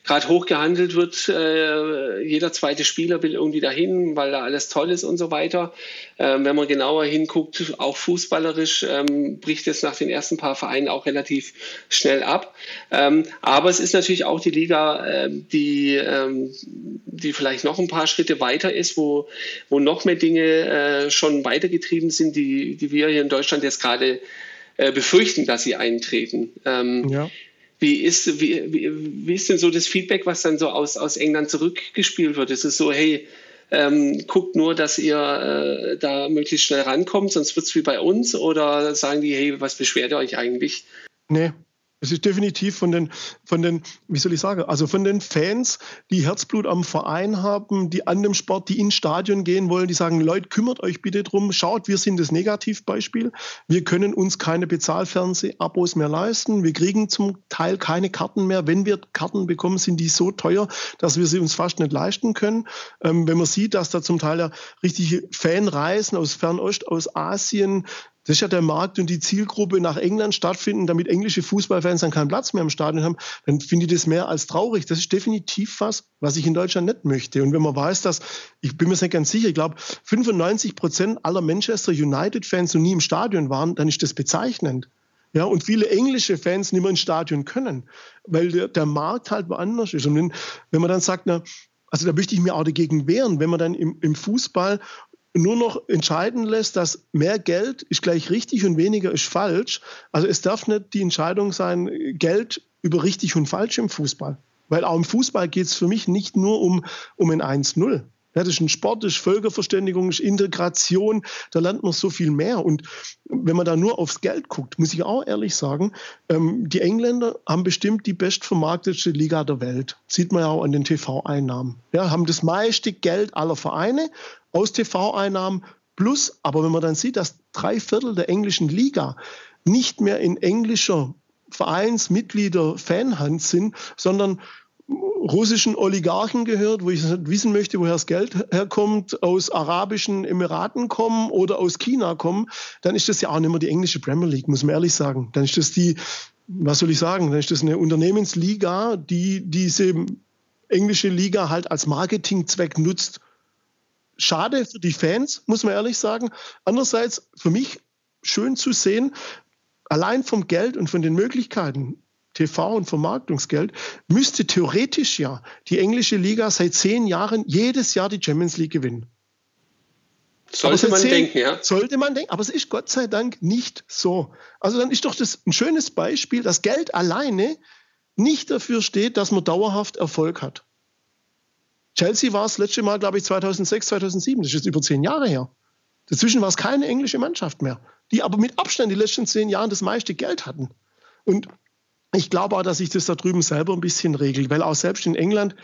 gerade hoch gehandelt wird. Äh, jeder zweite Spieler will irgendwie dahin, weil da alles toll ist und so weiter. Ähm, wenn man genauer hinguckt, auch fußballerisch ähm, bricht es nach den ersten paar Vereinen auch relativ schnell ab. Ähm, aber es ist natürlich auch die Liga, äh, die, ähm, die vielleicht noch ein paar Schritte weiter ist, wo, wo noch mehr Dinge äh, schon weitergetrieben sind, die, die wir hier in Deutschland jetzt gerade äh, befürchten, dass sie eintreten. Ähm, ja. Wie ist, wie, wie, ist denn so das Feedback, was dann so aus, aus England zurückgespielt wird? Ist es so, hey, ähm, guckt nur, dass ihr äh, da möglichst schnell rankommt, sonst wird es wie bei uns? Oder sagen die, hey, was beschwert ihr euch eigentlich? Nee, es ist definitiv von den, von den, wie soll ich sagen, also von den Fans, die Herzblut am Verein haben, die an dem Sport, die ins Stadion gehen wollen, die sagen, Leute, kümmert euch bitte drum, schaut, wir sind das Negativbeispiel. Wir können uns keine Bezahlfernseh-Abos mehr leisten. Wir kriegen zum Teil keine Karten mehr. Wenn wir Karten bekommen, sind die so teuer, dass wir sie uns fast nicht leisten können. Ähm, wenn man sieht, dass da zum Teil ja richtige Fanreisen aus Fernost, aus Asien, das ist ja der Markt und die Zielgruppe nach England stattfinden, damit englische Fußballfans dann keinen Platz mehr im Stadion haben, dann finde ich das mehr als traurig. Das ist definitiv was, was ich in Deutschland nicht möchte. Und wenn man weiß, dass, ich bin mir nicht ganz sicher, ich glaube, 95 Prozent aller Manchester United-Fans noch nie im Stadion waren, dann ist das bezeichnend. Ja, und viele englische Fans nicht mehr ins Stadion können, weil der, der Markt halt woanders ist. Und wenn, wenn man dann sagt, na, also da möchte ich mir auch dagegen wehren, wenn man dann im, im Fußball nur noch entscheiden lässt, dass mehr Geld ist gleich richtig und weniger ist falsch. Also es darf nicht die Entscheidung sein, Geld über richtig und falsch im Fußball. Weil auch im Fußball geht es für mich nicht nur um, um ein 1-0. Ja, das ist ein Sport, das ist Völkerverständigung, das ist Integration, da lernt man so viel mehr. Und wenn man da nur aufs Geld guckt, muss ich auch ehrlich sagen, ähm, die Engländer haben bestimmt die bestvermarktete Liga der Welt. Sieht man ja auch an den TV-Einnahmen. Ja, haben das meiste Geld aller Vereine aus TV-Einnahmen plus, aber wenn man dann sieht, dass drei Viertel der englischen Liga nicht mehr in englischer Vereinsmitglieder Fanhand sind, sondern russischen Oligarchen gehört, wo ich wissen möchte, woher das Geld herkommt, aus arabischen Emiraten kommen oder aus China kommen, dann ist das ja auch nicht mehr die englische Premier League, muss man ehrlich sagen. Dann ist das die, was soll ich sagen, dann ist das eine Unternehmensliga, die diese englische Liga halt als Marketingzweck nutzt. Schade für die Fans, muss man ehrlich sagen. Andererseits für mich schön zu sehen, allein vom Geld und von den Möglichkeiten, TV und Vermarktungsgeld, müsste theoretisch ja die englische Liga seit zehn Jahren jedes Jahr die Champions League gewinnen. Sollte man zehn, denken, ja. Sollte man denken, aber es ist Gott sei Dank nicht so. Also dann ist doch das ein schönes Beispiel, dass Geld alleine nicht dafür steht, dass man dauerhaft Erfolg hat. Chelsea war es letzte Mal, glaube ich, 2006, 2007. Das ist jetzt über zehn Jahre her. Dazwischen war es keine englische Mannschaft mehr, die aber mit Abstand die letzten zehn Jahre das meiste Geld hatten. Und ich glaube auch, dass sich das da drüben selber ein bisschen regelt, weil auch selbst in England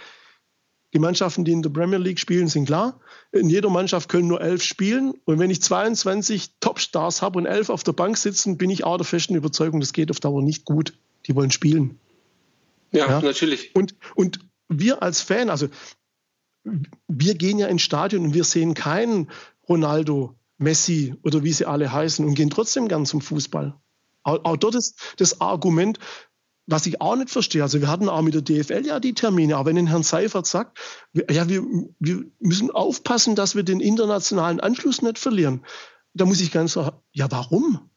die Mannschaften, die in der Premier League spielen, sind klar. In jeder Mannschaft können nur elf spielen. Und wenn ich 22 Topstars habe und elf auf der Bank sitzen, bin ich auch der festen Überzeugung, das geht auf Dauer nicht gut. Die wollen spielen. Ja, ja? natürlich. Und, und wir als Fan, also wir gehen ja ins Stadion und wir sehen keinen Ronaldo, Messi oder wie sie alle heißen und gehen trotzdem gern zum Fußball. Auch, auch dort ist das Argument, was ich auch nicht verstehe, also wir hatten auch mit der DFL ja die Termine, aber wenn ein Herrn Seifert sagt, ja, wir, wir müssen aufpassen, dass wir den internationalen Anschluss nicht verlieren, da muss ich ganz sagen, ja, warum?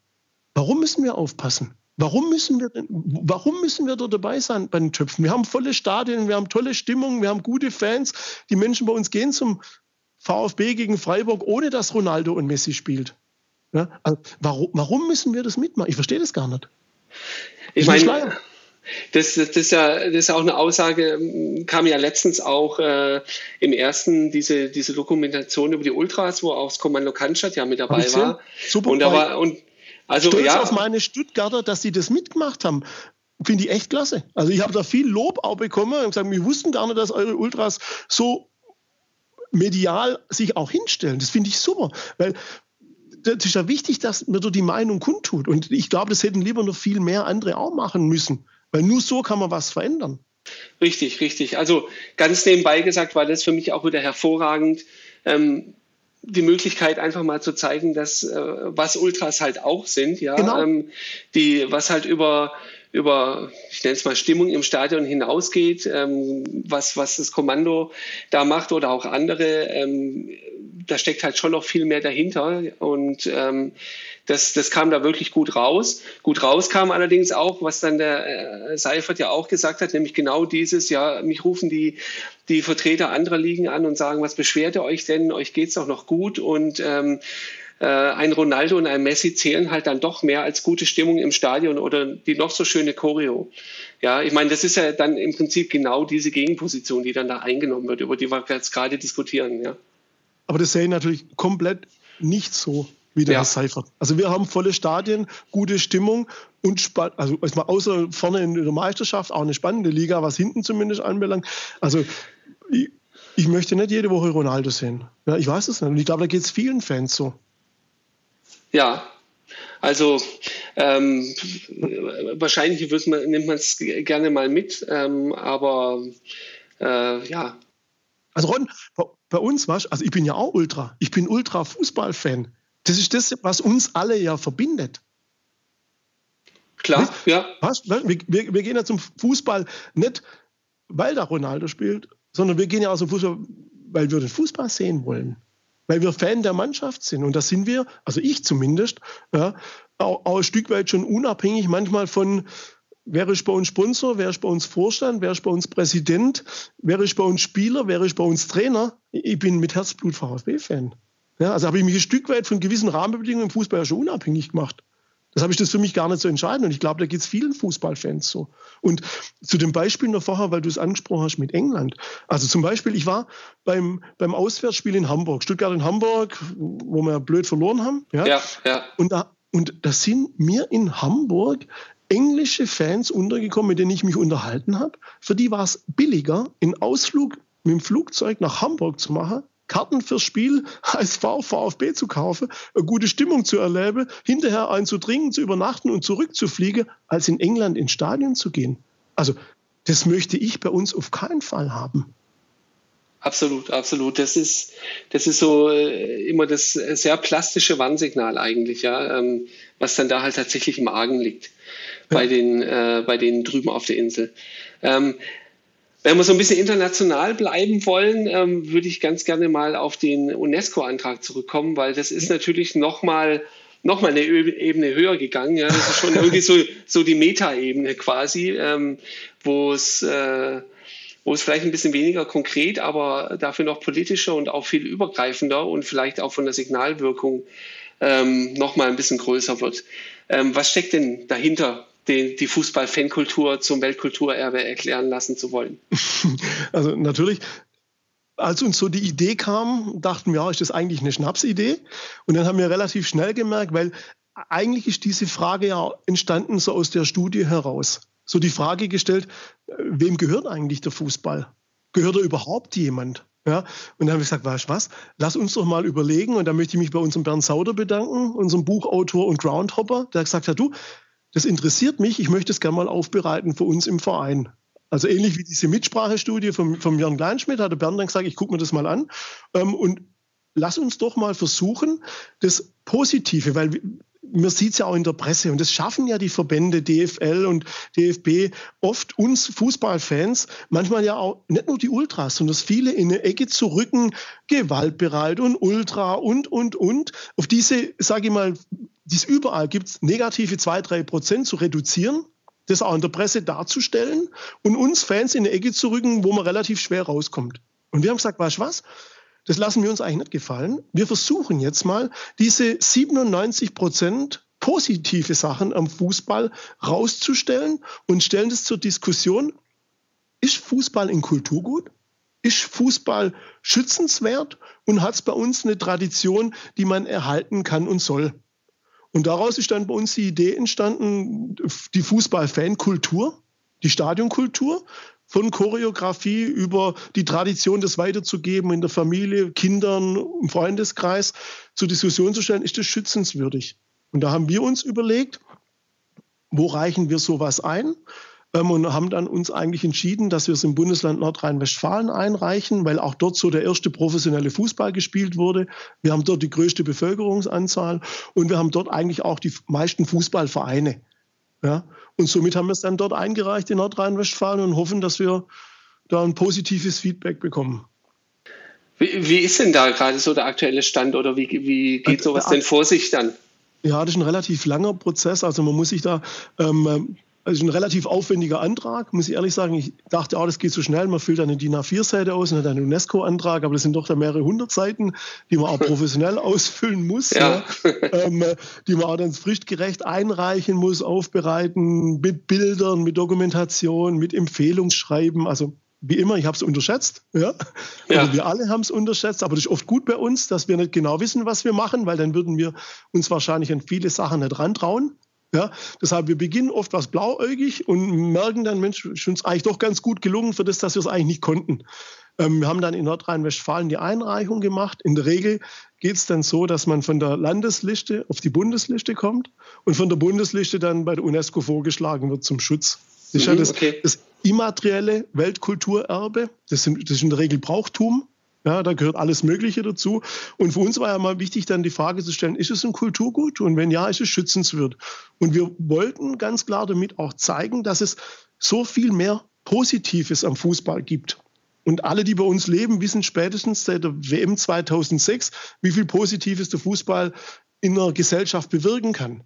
Warum müssen wir aufpassen? Warum müssen wir denn, warum müssen wir da dabei sein bei den Töpfen? Wir haben volle Stadien, wir haben tolle Stimmung, wir haben gute Fans. Die Menschen bei uns gehen zum VfB gegen Freiburg, ohne dass Ronaldo und Messi spielt. Ja, also warum, warum müssen wir das mitmachen? Ich verstehe das gar nicht. Ich meine, das, das, das, ist ja, das ist auch eine Aussage, kam ja letztens auch äh, im ersten diese, diese Dokumentation über die Ultras, wo auch das Kommando Cannstatt ja mit dabei war. Super. Und, da war, und also, Stolz ja. auf meine Stuttgarter, dass sie das mitgemacht haben. Finde ich echt klasse. Also ich habe da viel Lob auch bekommen und gesagt, wir wussten gar nicht, dass eure Ultras so medial sich auch hinstellen. Das finde ich super, weil das ist ja wichtig, dass man da die Meinung kundtut. Und ich glaube, das hätten lieber noch viel mehr andere auch machen müssen, weil nur so kann man was verändern. Richtig, richtig. Also ganz nebenbei gesagt war das für mich auch wieder hervorragend. Ähm, die Möglichkeit, einfach mal zu zeigen, dass äh, was Ultras halt auch sind, ja, genau. ähm, die was halt über über, ich nenne es mal Stimmung im Stadion hinausgeht, ähm, was, was das Kommando da macht oder auch andere, ähm, da steckt halt schon noch viel mehr dahinter und ähm, das, das kam da wirklich gut raus. Gut rauskam allerdings auch, was dann der äh, Seifert ja auch gesagt hat, nämlich genau dieses, ja, mich rufen die, die Vertreter anderer Ligen an und sagen, was beschwert ihr euch denn? Euch geht's doch noch gut und ähm, äh, ein Ronaldo und ein Messi zählen halt dann doch mehr als gute Stimmung im Stadion oder die noch so schöne Choreo. Ja, ich meine, das ist ja dann im Prinzip genau diese Gegenposition, die dann da eingenommen wird, über die wir jetzt gerade diskutieren. Ja. Aber das sehe ich natürlich komplett nicht so wie der ja. Herr Seifert. Also wir haben volle Stadien, gute Stimmung und also erstmal außer vorne in der Meisterschaft auch eine spannende Liga, was hinten zumindest anbelangt. Also ich, ich möchte nicht jede Woche Ronaldo sehen. Ja, ich weiß es nicht. Und ich glaube, da geht es vielen Fans so. Ja, also ähm, wahrscheinlich man, nimmt man es gerne mal mit, ähm, aber äh, ja. Also Ron, bei uns was, also ich bin ja auch Ultra, ich bin Ultra-Fußball-Fan. Das ist das, was uns alle ja verbindet. Klar, weißt, ja. Was, wir, wir, wir, gehen ja zum Fußball nicht, weil da Ronaldo spielt, sondern wir gehen ja auch zum Fußball, weil wir den Fußball sehen wollen. weil wir Fan der Mannschaft sind. Und das sind wir, also ich zumindest, ja, auch, auch ein Stück weit schon unabhängig manchmal von, wer ist bei uns Sponsor, wer ist bei uns Vorstand, wer ist bei uns Präsident, wer ist bei uns Spieler, wer ist bei uns Trainer. Ich bin mit Herzblut VfB-Fan. Ja, also habe ich mich ein Stück weit von gewissen Rahmenbedingungen im Fußball ja schon unabhängig gemacht. Das habe ich das für mich gar nicht so entscheiden. Und ich glaube, da geht es vielen Fußballfans so. Und zu dem Beispiel noch vorher, weil du es angesprochen hast mit England. Also zum Beispiel, ich war beim, beim Auswärtsspiel in Hamburg, Stuttgart in Hamburg, wo wir blöd verloren haben. Ja, ja. ja. Und, da, und da sind mir in Hamburg englische Fans untergekommen, mit denen ich mich unterhalten habe. Für die war es billiger, einen Ausflug mit dem Flugzeug nach Hamburg zu machen, Karten fürs Spiel HSV, VfB zu kaufen, eine gute Stimmung zu erleben, hinterher einzudringen, zu übernachten und zurückzufliegen, als in England ins Stadion zu gehen. Also das möchte ich bei uns auf keinen Fall haben. Absolut, absolut. Das ist, das ist so äh, immer das sehr plastische Warnsignal eigentlich, ja, ähm, was dann da halt tatsächlich im Argen liegt ja. bei den, äh, bei denen drüben auf der Insel. Ähm, wenn wir so ein bisschen international bleiben wollen, ähm, würde ich ganz gerne mal auf den UNESCO-Antrag zurückkommen, weil das ist natürlich nochmal noch mal eine Ebene höher gegangen. Ja. Das ist schon irgendwie so, so die Meta-Ebene quasi, ähm, wo es äh, wo es vielleicht ein bisschen weniger konkret, aber dafür noch politischer und auch viel übergreifender und vielleicht auch von der Signalwirkung ähm, noch mal ein bisschen größer wird. Ähm, was steckt denn dahinter den, die Fußball-Fankultur zum Weltkulturerbe erklären lassen zu wollen? Also natürlich, als uns so die Idee kam, dachten wir, ja, ist das eigentlich eine Schnapsidee? Und dann haben wir relativ schnell gemerkt, weil eigentlich ist diese Frage ja entstanden so aus der Studie heraus. So die Frage gestellt, wem gehört eigentlich der Fußball? Gehört er überhaupt jemand? Ja, und dann haben wir gesagt, weißt du was, lass uns doch mal überlegen, und da möchte ich mich bei unserem Bernd Sauder bedanken, unserem Buchautor und Groundhopper, der gesagt hat, du, das interessiert mich, ich möchte es gerne mal aufbereiten für uns im Verein. Also ähnlich wie diese Mitsprachestudie vom, vom Jörn Kleinschmidt hat der Bernd dann gesagt, ich gucke mir das mal an ähm, und lass uns doch mal versuchen, das Positive, weil man sieht es ja auch in der Presse und das schaffen ja die Verbände DFL und DFB oft uns Fußballfans, manchmal ja auch nicht nur die Ultras, sondern viele in eine Ecke zu rücken, gewaltbereit und Ultra und, und, und. Auf diese, sage ich mal, die es überall gibt, negative 2, 3 Prozent zu reduzieren, das auch in der Presse darzustellen und uns Fans in eine Ecke zu rücken, wo man relativ schwer rauskommt. Und wir haben gesagt, weißt du was? Das lassen wir uns eigentlich nicht gefallen. Wir versuchen jetzt mal, diese 97 Prozent positive Sachen am Fußball rauszustellen und stellen das zur Diskussion. Ist Fußball in Kulturgut? Ist Fußball schützenswert und hat es bei uns eine Tradition, die man erhalten kann und soll? Und daraus ist dann bei uns die Idee entstanden, die Fußball-Fankultur, die Stadionkultur, von Choreografie über die Tradition, das weiterzugeben in der Familie, Kindern, im Freundeskreis zur Diskussion zu stellen, ist das schützenswürdig. Und da haben wir uns überlegt, wo reichen wir sowas ein? Und haben dann uns eigentlich entschieden, dass wir es im Bundesland Nordrhein-Westfalen einreichen, weil auch dort so der erste professionelle Fußball gespielt wurde. Wir haben dort die größte Bevölkerungsanzahl und wir haben dort eigentlich auch die meisten Fußballvereine. Ja? Und somit haben wir es dann dort eingereicht in Nordrhein-Westfalen und hoffen, dass wir da ein positives Feedback bekommen. Wie, wie ist denn da gerade so der aktuelle Stand oder wie, wie geht sowas denn vor sich dann? Ja, das ist ein relativ langer Prozess. Also man muss sich da ähm, also ein relativ aufwendiger Antrag, muss ich ehrlich sagen. Ich dachte, oh, das geht so schnell, man füllt eine DIN A4-Seite aus und hat einen UNESCO-Antrag, aber das sind doch da mehrere hundert Seiten, die man auch professionell ausfüllen muss, ja. ja ähm, die man auch dann fristgerecht einreichen muss, aufbereiten, mit Bildern, mit Dokumentation, mit Empfehlungsschreiben. Also wie immer, ich habe es unterschätzt. Ja? ja. Also wir alle haben es unterschätzt, aber das ist oft gut bei uns, dass wir nicht genau wissen, was wir machen, weil dann würden wir uns wahrscheinlich an viele Sachen nicht rantrauen. Ja, deshalb, wir beginnen oft was blauäugig und merken dann, Mensch, ist uns eigentlich doch ganz gut gelungen für das, dass wir es eigentlich nicht konnten. Ähm, wir haben dann in Nordrhein-Westfalen die Einreichung gemacht. In der Regel geht es dann so, dass man von der Landesliste auf die Bundesliste kommt und von der Bundesliste dann bei der UNESCO vorgeschlagen wird zum Schutz. Das ist ja mhm, das, okay. das immaterielle Weltkulturerbe. Das, sind, das ist in der Regel Brauchtum. Ja, da gehört alles Mögliche dazu. Und für uns war ja mal wichtig, dann die Frage zu stellen, ist es ein Kulturgut? Und wenn ja, ist es schützenswert? Und wir wollten ganz klar damit auch zeigen, dass es so viel mehr Positives am Fußball gibt. Und alle, die bei uns leben, wissen spätestens seit der WM 2006, wie viel Positives der Fußball in der Gesellschaft bewirken kann.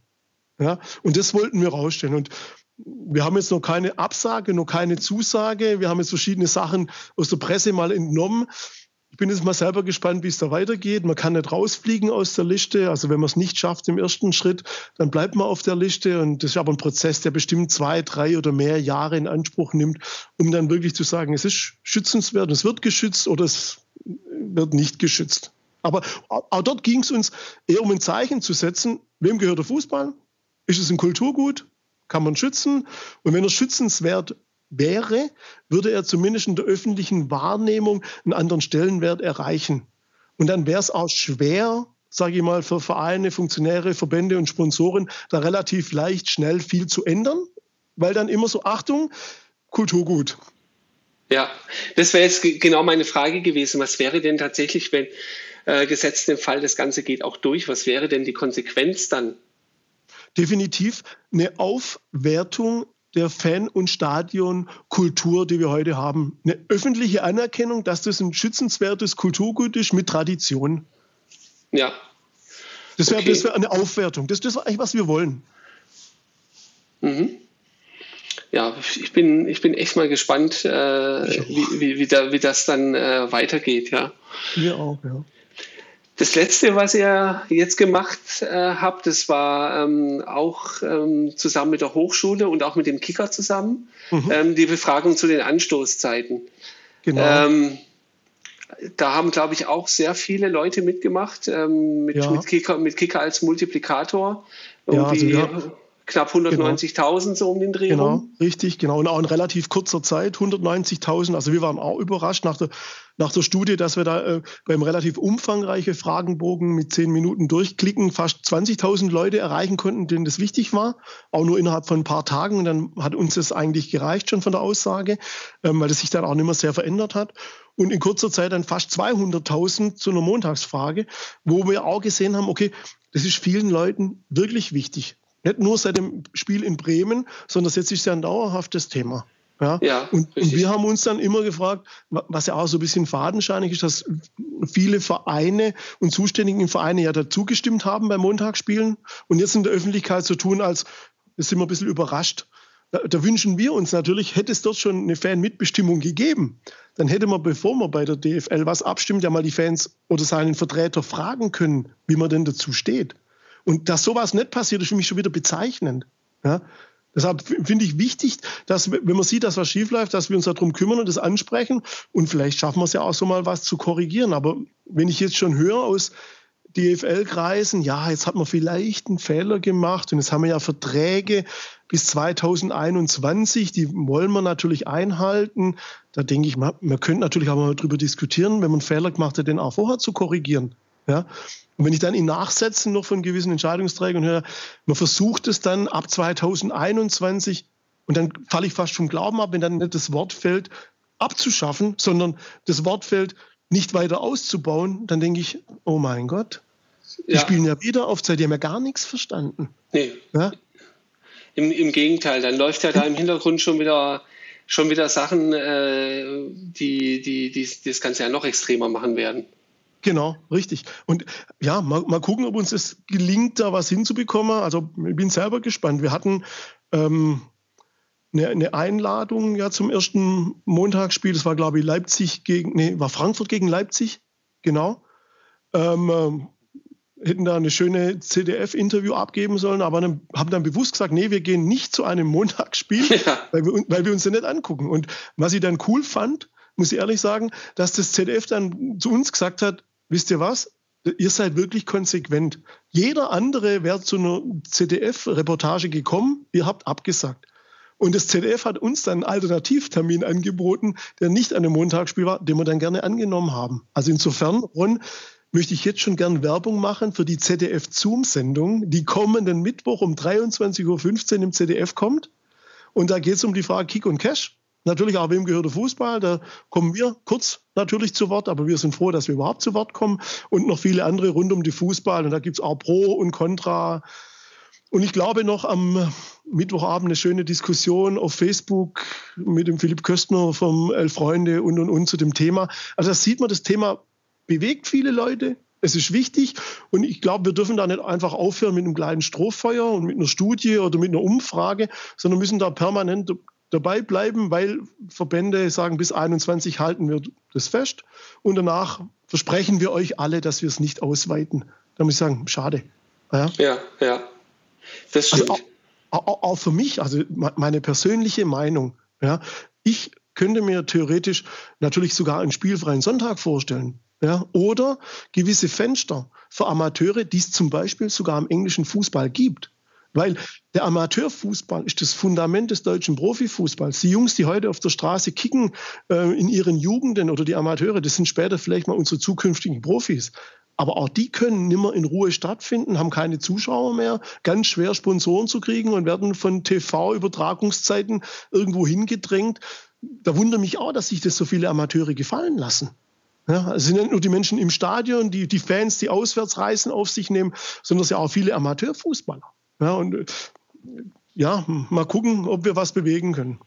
Ja, und das wollten wir rausstellen. Und wir haben jetzt noch keine Absage, noch keine Zusage. Wir haben jetzt verschiedene Sachen aus der Presse mal entnommen. Ich bin jetzt mal selber gespannt, wie es da weitergeht. Man kann nicht rausfliegen aus der Liste. Also wenn man es nicht schafft im ersten Schritt, dann bleibt man auf der Liste. Und das ist aber ein Prozess, der bestimmt zwei, drei oder mehr Jahre in Anspruch nimmt, um dann wirklich zu sagen, es ist schützenswert, es wird geschützt oder es wird nicht geschützt. Aber auch dort ging es uns eher um ein Zeichen zu setzen, wem gehört der Fußball? Ist es ein Kulturgut? Kann man schützen? Und wenn er schützenswert wäre, würde er zumindest in der öffentlichen Wahrnehmung einen anderen Stellenwert erreichen. Und dann wäre es auch schwer, sage ich mal, für Vereine, Funktionäre, Verbände und Sponsoren da relativ leicht schnell viel zu ändern, weil dann immer so, Achtung, Kulturgut. Ja, das wäre jetzt genau meine Frage gewesen. Was wäre denn tatsächlich, wenn äh, gesetzt den Fall, das Ganze geht auch durch, was wäre denn die Konsequenz dann? Definitiv eine Aufwertung der Fan- und Stadionkultur, die wir heute haben. Eine öffentliche Anerkennung, dass das ein schützenswertes Kulturgut ist mit Tradition. Ja. Das wäre okay. wär eine Aufwertung. Das, das ist eigentlich, was wir wollen. Mhm. Ja, ich bin, ich bin echt mal gespannt, äh, wie, wie, wie, da, wie das dann äh, weitergeht. Ja. Wir auch, ja. Das letzte, was ihr jetzt gemacht äh, habt, das war ähm, auch ähm, zusammen mit der Hochschule und auch mit dem Kicker zusammen, mhm. ähm, die Befragung zu den Anstoßzeiten. Genau. Ähm, da haben, glaube ich, auch sehr viele Leute mitgemacht, ähm, mit, ja. mit, Kicker, mit Kicker als Multiplikator. Irgendwie ja, also knapp 190.000 genau. so um den Dreh Genau, rum. richtig, genau. Und auch in relativ kurzer Zeit 190.000. Also wir waren auch überrascht nach der, nach der Studie, dass wir da äh, beim relativ umfangreichen Fragenbogen mit zehn Minuten durchklicken fast 20.000 Leute erreichen konnten, denen das wichtig war. Auch nur innerhalb von ein paar Tagen. Und dann hat uns das eigentlich gereicht schon von der Aussage, ähm, weil das sich dann auch nicht mehr sehr verändert hat. Und in kurzer Zeit dann fast 200.000 zu einer Montagsfrage, wo wir auch gesehen haben, okay, das ist vielen Leuten wirklich wichtig. Nicht nur seit dem Spiel in Bremen, sondern jetzt ist ja ein dauerhaftes Thema. Ja, ja und, und, wir haben uns dann immer gefragt, was ja auch so ein bisschen fadenscheinig ist, dass viele Vereine und zuständigen Vereine ja dazu gestimmt haben beim Montagsspielen und jetzt in der Öffentlichkeit so tun, als sind wir ein bisschen überrascht. Da, da wünschen wir uns natürlich, hätte es dort schon eine Fanmitbestimmung gegeben, dann hätte man, bevor man bei der DFL was abstimmt, ja mal die Fans oder seinen Vertreter fragen können, wie man denn dazu steht. Und dass sowas nicht passiert, ist für mich schon wieder bezeichnend. Ja? Deshalb finde ich wichtig, dass, wenn man sieht, dass was schiefläuft, dass wir uns darum kümmern und das ansprechen. Und vielleicht schaffen wir es ja auch so mal was zu korrigieren. Aber wenn ich jetzt schon höre aus DFL-Kreisen, ja, jetzt hat man vielleicht einen Fehler gemacht und jetzt haben wir ja Verträge bis 2021, die wollen wir natürlich einhalten. Da denke ich, man, man könnte natürlich auch mal darüber diskutieren, wenn man einen Fehler gemacht hat, den auch vorher zu korrigieren. Ja? Und wenn ich dann in Nachsätzen noch von gewissen Entscheidungsträgern höre, man versucht es dann ab 2021 und dann falle ich fast vom Glauben ab, wenn dann nicht das Wort fällt, abzuschaffen, sondern das Wort fällt, nicht weiter auszubauen, dann denke ich, oh mein Gott, die ja. spielen ja wieder auf Zeit, die haben ja gar nichts verstanden. Nee. Ja? Im, Im Gegenteil, dann läuft ja da im Hintergrund schon wieder schon wieder Sachen, äh, die, die, die, die das Ganze ja noch extremer machen werden. Genau, richtig. Und ja, mal, mal gucken, ob uns es gelingt, da was hinzubekommen. Also ich bin selber gespannt. Wir hatten ähm, eine, eine, Einladung ja zum ersten Montagsspiel. Das war, glaube ich, Leipzig gegen, nee, war Frankfurt gegen Leipzig, genau. Ähm, äh, hätten da eine schöne CDF-Interview abgeben sollen, aber dann, haben dann bewusst gesagt, nee, wir gehen nicht zu einem Montagsspiel, ja. weil, wir, weil wir uns ja nicht angucken. Und was ich dann cool fand, muss ich ehrlich sagen, dass das ZDF dann zu uns gesagt hat, wisst ihr was? Ihr seid wirklich konsequent. Jeder andere wäre zu einer ZDF-Reportage gekommen, ihr habt abgesagt. Und das ZDF hat uns dann einen Alternativtermin angeboten, der nicht an einem Montagsspiel war, den wir dann gerne angenommen haben. Also insofern, Ron, möchte ich jetzt schon gern Werbung machen für die ZDF-Zoom-Sendung, die kommenden Mittwoch um 23.15 Uhr im ZDF kommt. Und da geht es um die Frage Kick und Cash. Natürlich auch, wem gehört der Fußball? Da kommen wir kurz natürlich zu Wort, aber wir sind froh, dass wir überhaupt zu Wort kommen und noch viele andere rund um die Fußball. Und da gibt es auch Pro und Contra. Und ich glaube noch am Mittwochabend eine schöne Diskussion auf Facebook mit dem Philipp Köstner vom Elf Freunde und und und zu dem Thema. Also da sieht man, das Thema bewegt viele Leute. Es ist wichtig und ich glaube, wir dürfen da nicht einfach aufhören mit einem kleinen Strohfeuer und mit einer Studie oder mit einer Umfrage, sondern müssen da permanent dabei bleiben, weil Verbände sagen, bis 21 halten wir das fest und danach versprechen wir euch alle, dass wir es nicht ausweiten. Da muss ich sagen, schade. Ja, ja. ja. Das also stimmt. Also auch, auch, auch, für mich, also meine persönliche Meinung, ja, ich könnte mir theoretisch natürlich sogar einen spielfreien Sonntag vorstellen. Ja, oder gewisse Fenster für Amateure, die es zum Beispiel sogar im englischen Fußball gibt. Weil der Amateurfußball ist das Fundament des deutschen Profifußballs. Die Jungs, die heute auf der Straße kicken äh, in ihren Jugenden oder die Amateure, das sind später vielleicht mal unsere zukünftigen Profis. Aber auch die können nimmer in Ruhe stattfinden, haben keine Zuschauer mehr, ganz schwer Sponsoren zu kriegen und werden von TV-Übertragungszeiten irgendwo hingedrängt. Da wundert mich auch, dass sich das so viele Amateure gefallen lassen. Ja, es sind nicht nur die Menschen im Stadion, die, die Fans, die Auswärtsreisen auf sich nehmen, sondern es sind auch viele Amateurfußballer. Ja, und äh, ja, mal gucken, ob wir was bewegen können.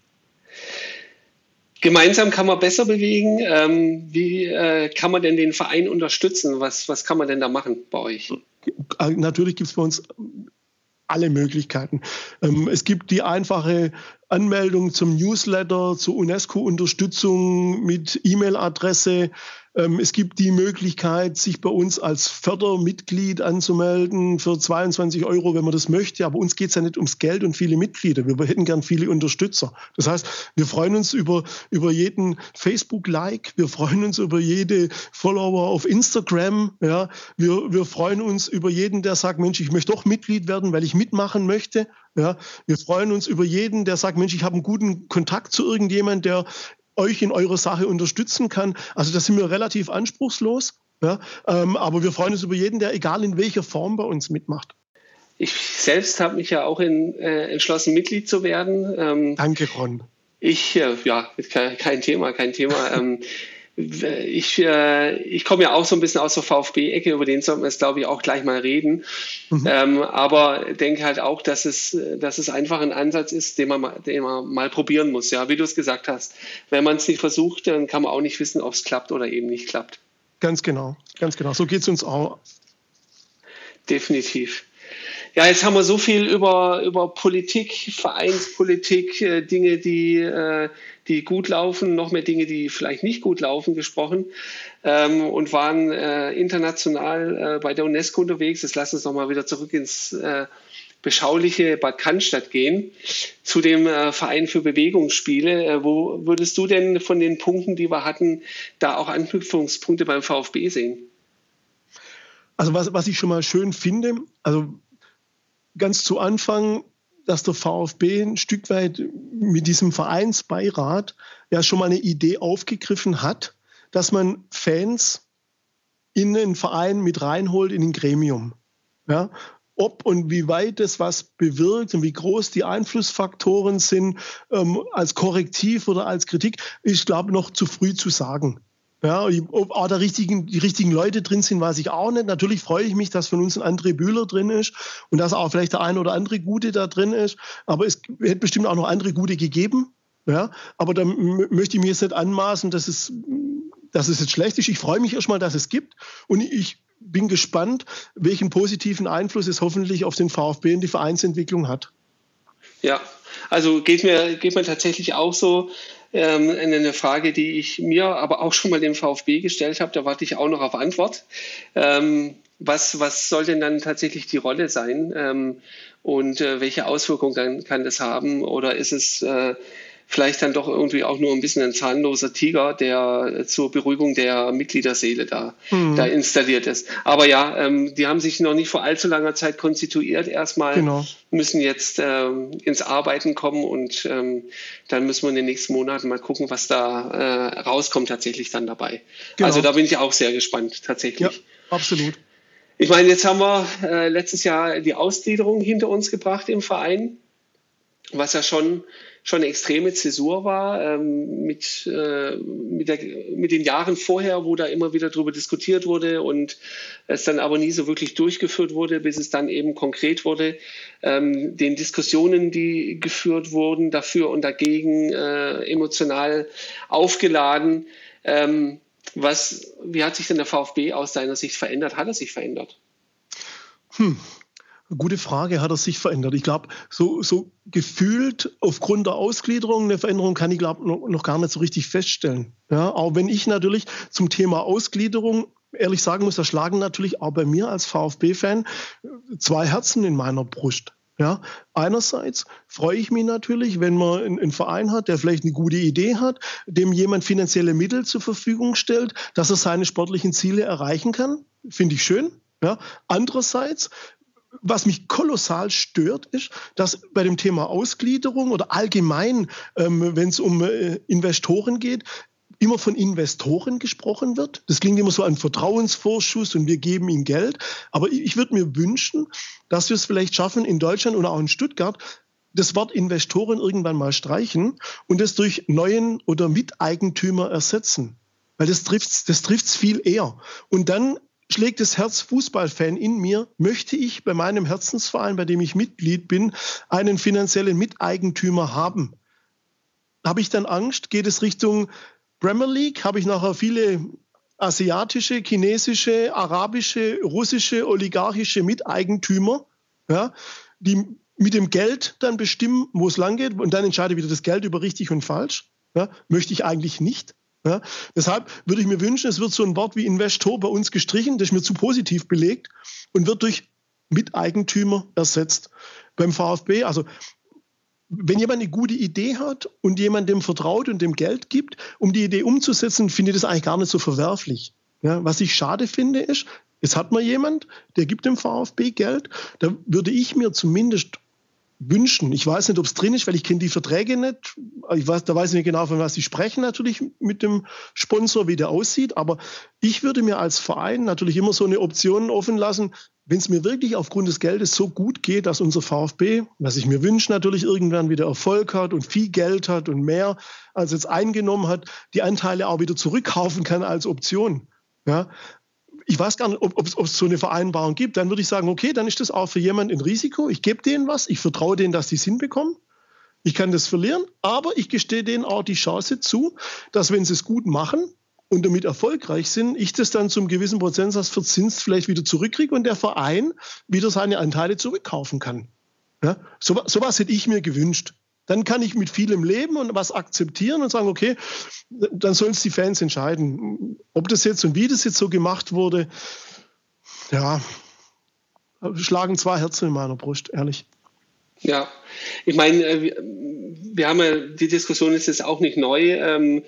Gemeinsam kann man besser bewegen. Ähm, wie äh, kann man denn den Verein unterstützen? Was, was kann man denn da machen bei euch? Äh, natürlich gibt es bei uns alle Möglichkeiten. Ähm, es gibt die einfache Anmeldung zum Newsletter, zur UNESCO-Unterstützung mit E-Mail-Adresse es gibt die Möglichkeit, sich bei uns als Fördermitglied anzumelden für 22 Euro, wenn man das möchte. Aber uns geht es ja nicht ums Geld und viele Mitglieder. Wir hätten gern viele Unterstützer. Das heißt, wir freuen uns über, über jeden Facebook-Like. Wir freuen uns über jede Follower auf Instagram. Ja, wir, wir freuen uns über jeden, der sagt, Mensch, ich möchte doch Mitglied werden, weil ich mitmachen möchte. Ja, wir freuen uns über jeden, der sagt, Mensch, ich habe einen guten Kontakt zu irgendjemand, der euch in eurer Sache unterstützen kann. Also da sind wir relativ anspruchslos. Ja, ähm, aber wir freuen uns über jeden, der egal in welcher Form bei uns mitmacht. Ich selbst habe mich ja auch in, äh, entschlossen, Mitglied zu werden. Ähm, Danke, Ron. Ich, äh, ja, kein, kein, Thema, kein Thema. ähm, ich, äh, ich komme ja auch so ein bisschen aus der VfB-Ecke, über den sollten wir jetzt, glaube ich, auch gleich mal reden. Mhm. Ähm, aber denke halt auch, dass es, dass es einfach ein Ansatz ist, den man, mal, den man mal probieren muss. Ja, wie du es gesagt hast. Wenn man es nicht versucht, dann kann man auch nicht wissen, ob es klappt oder eben nicht klappt. Ganz genau, ganz genau. So geht es uns auch. Definitiv. Ja, jetzt haben wir so viel über, über Politik, Vereinspolitik, äh, Dinge, die, äh, die gut laufen, noch mehr Dinge, die vielleicht nicht gut laufen, gesprochen ähm, und waren äh, international äh, bei der UNESCO unterwegs. Jetzt lass uns noch mal wieder zurück ins äh, beschauliche Bad Cannstatt gehen, zu dem äh, Verein für Bewegungsspiele. Wo würdest du denn von den Punkten, die wir hatten, da auch Anknüpfungspunkte beim VfB sehen? Also was, was ich schon mal schön finde, also ganz zu Anfang, dass der VfB ein Stück weit mit diesem Vereinsbeirat ja schon mal eine Idee aufgegriffen hat, dass man Fans in den Verein mit reinholt, in ein Gremium. Ja, ob und wie weit das was bewirkt und wie groß die Einflussfaktoren sind ähm, als Korrektiv oder als Kritik, ist, glaube noch zu früh zu sagen. Ja, ob auch da richtigen, die richtigen Leute drin sind, weiß ich auch nicht. Natürlich freue ich mich, dass von uns ein André Bühler drin ist und dass auch vielleicht der ein oder andere Gute da drin ist. Aber es hätte bestimmt auch noch andere Gute gegeben. Ja, aber da möchte ich mir jetzt nicht anmaßen, dass es, dass es jetzt schlecht ist. Ich freue mich erstmal, dass es gibt. Und ich bin gespannt, welchen positiven Einfluss es hoffentlich auf den VfB und die Vereinsentwicklung hat. Ja, also geht mir, geht mir tatsächlich auch so ähm, eine Frage, die ich mir aber auch schon mal dem VfB gestellt habe. Da warte ich auch noch auf Antwort. Ähm, was, was soll denn dann tatsächlich die Rolle sein ähm, und äh, welche Auswirkungen kann, kann das haben? Oder ist es äh, vielleicht dann doch irgendwie auch nur ein bisschen ein zahnloser Tiger, der zur Beruhigung der Mitgliederseele da, mhm. da installiert ist. Aber ja, ähm, die haben sich noch nicht vor allzu langer Zeit konstituiert. Erstmal genau. müssen jetzt ähm, ins Arbeiten kommen und ähm, dann müssen wir in den nächsten Monaten mal gucken, was da äh, rauskommt tatsächlich dann dabei. Genau. Also da bin ich auch sehr gespannt tatsächlich. Ja, absolut. Ich meine, jetzt haben wir äh, letztes Jahr die Ausgliederung hinter uns gebracht im Verein. Was ja schon schon eine extreme Zäsur war ähm, mit, äh, mit, der, mit den Jahren vorher, wo da immer wieder darüber diskutiert wurde und es dann aber nie so wirklich durchgeführt wurde, bis es dann eben konkret wurde. Ähm, den Diskussionen, die geführt wurden, dafür und dagegen, äh, emotional aufgeladen. Ähm, was, wie hat sich denn der VfB aus seiner Sicht verändert? Hat er sich verändert? Hm. Gute Frage, hat er sich verändert? Ich glaube, so, so gefühlt aufgrund der Ausgliederung eine Veränderung kann ich, glaube noch, noch gar nicht so richtig feststellen. Ja, auch wenn ich natürlich zum Thema Ausgliederung ehrlich sagen muss, da schlagen natürlich auch bei mir als VfB-Fan zwei Herzen in meiner Brust. Ja, einerseits freue ich mich natürlich, wenn man einen Verein hat, der vielleicht eine gute Idee hat, dem jemand finanzielle Mittel zur Verfügung stellt, dass er seine sportlichen Ziele erreichen kann. Finde ich schön. Ja. Andererseits was mich kolossal stört, ist, dass bei dem Thema Ausgliederung oder allgemein, ähm, wenn es um äh, Investoren geht, immer von Investoren gesprochen wird. Das klingt immer so ein Vertrauensvorschuss und wir geben ihnen Geld. Aber ich würde mir wünschen, dass wir es vielleicht schaffen, in Deutschland oder auch in Stuttgart das Wort Investoren irgendwann mal streichen und es durch neuen oder Miteigentümer ersetzen. Weil das trifft das trifft's viel eher. Und dann schlägt das Herz Fußballfan in mir, möchte ich bei meinem Herzensverein, bei dem ich Mitglied bin, einen finanziellen Miteigentümer haben. Habe ich dann Angst? Geht es Richtung Premier League? Habe ich nachher viele asiatische, chinesische, arabische, russische, oligarchische Miteigentümer, ja, die mit dem Geld dann bestimmen, wo es lang geht und dann entscheidet wieder das Geld über richtig und falsch? Ja, möchte ich eigentlich nicht. Ja, deshalb würde ich mir wünschen, es wird so ein Wort wie Investor bei uns gestrichen, das ist mir zu positiv belegt und wird durch Miteigentümer ersetzt. Beim VfB, also wenn jemand eine gute Idee hat und jemand dem vertraut und dem Geld gibt, um die Idee umzusetzen, finde ich das eigentlich gar nicht so verwerflich. Ja, was ich schade finde, ist, jetzt hat man jemand, der gibt dem VfB Geld, da würde ich mir zumindest wünschen. Ich weiß nicht, ob es drin ist, weil ich kenne die Verträge nicht. Ich weiß, da weiß ich nicht genau, von was Sie sprechen natürlich mit dem Sponsor, wie der aussieht. Aber ich würde mir als Verein natürlich immer so eine Option offen lassen, wenn es mir wirklich aufgrund des Geldes so gut geht, dass unser VfB, was ich mir wünsche, natürlich irgendwann wieder Erfolg hat und viel Geld hat und mehr als jetzt eingenommen hat, die Anteile auch wieder zurückkaufen kann als Option. Ja, ich weiß gar nicht, ob es so eine Vereinbarung gibt, dann würde ich sagen, okay, dann ist das auch für jemanden ein Risiko. Ich gebe denen was, ich vertraue denen, dass die es hinbekommen. Ich kann das verlieren, aber ich gestehe denen auch die Chance zu, dass wenn sie es gut machen und damit erfolgreich sind, ich das dann zum gewissen Prozentsatz verzinst vielleicht wieder zurückkriege und der Verein wieder seine Anteile zurückkaufen kann. Ja, so, sowas hätte ich mir gewünscht. Dann kann ich mit vielem leben und was akzeptieren und sagen, okay, dann sollen es die Fans entscheiden. Ob das jetzt und wie das jetzt so gemacht wurde, ja, schlagen zwei Herzen in meiner Brust, ehrlich. Ja, ich meine, äh, wir haben ja, die Diskussion ist jetzt auch nicht neu. Ähm,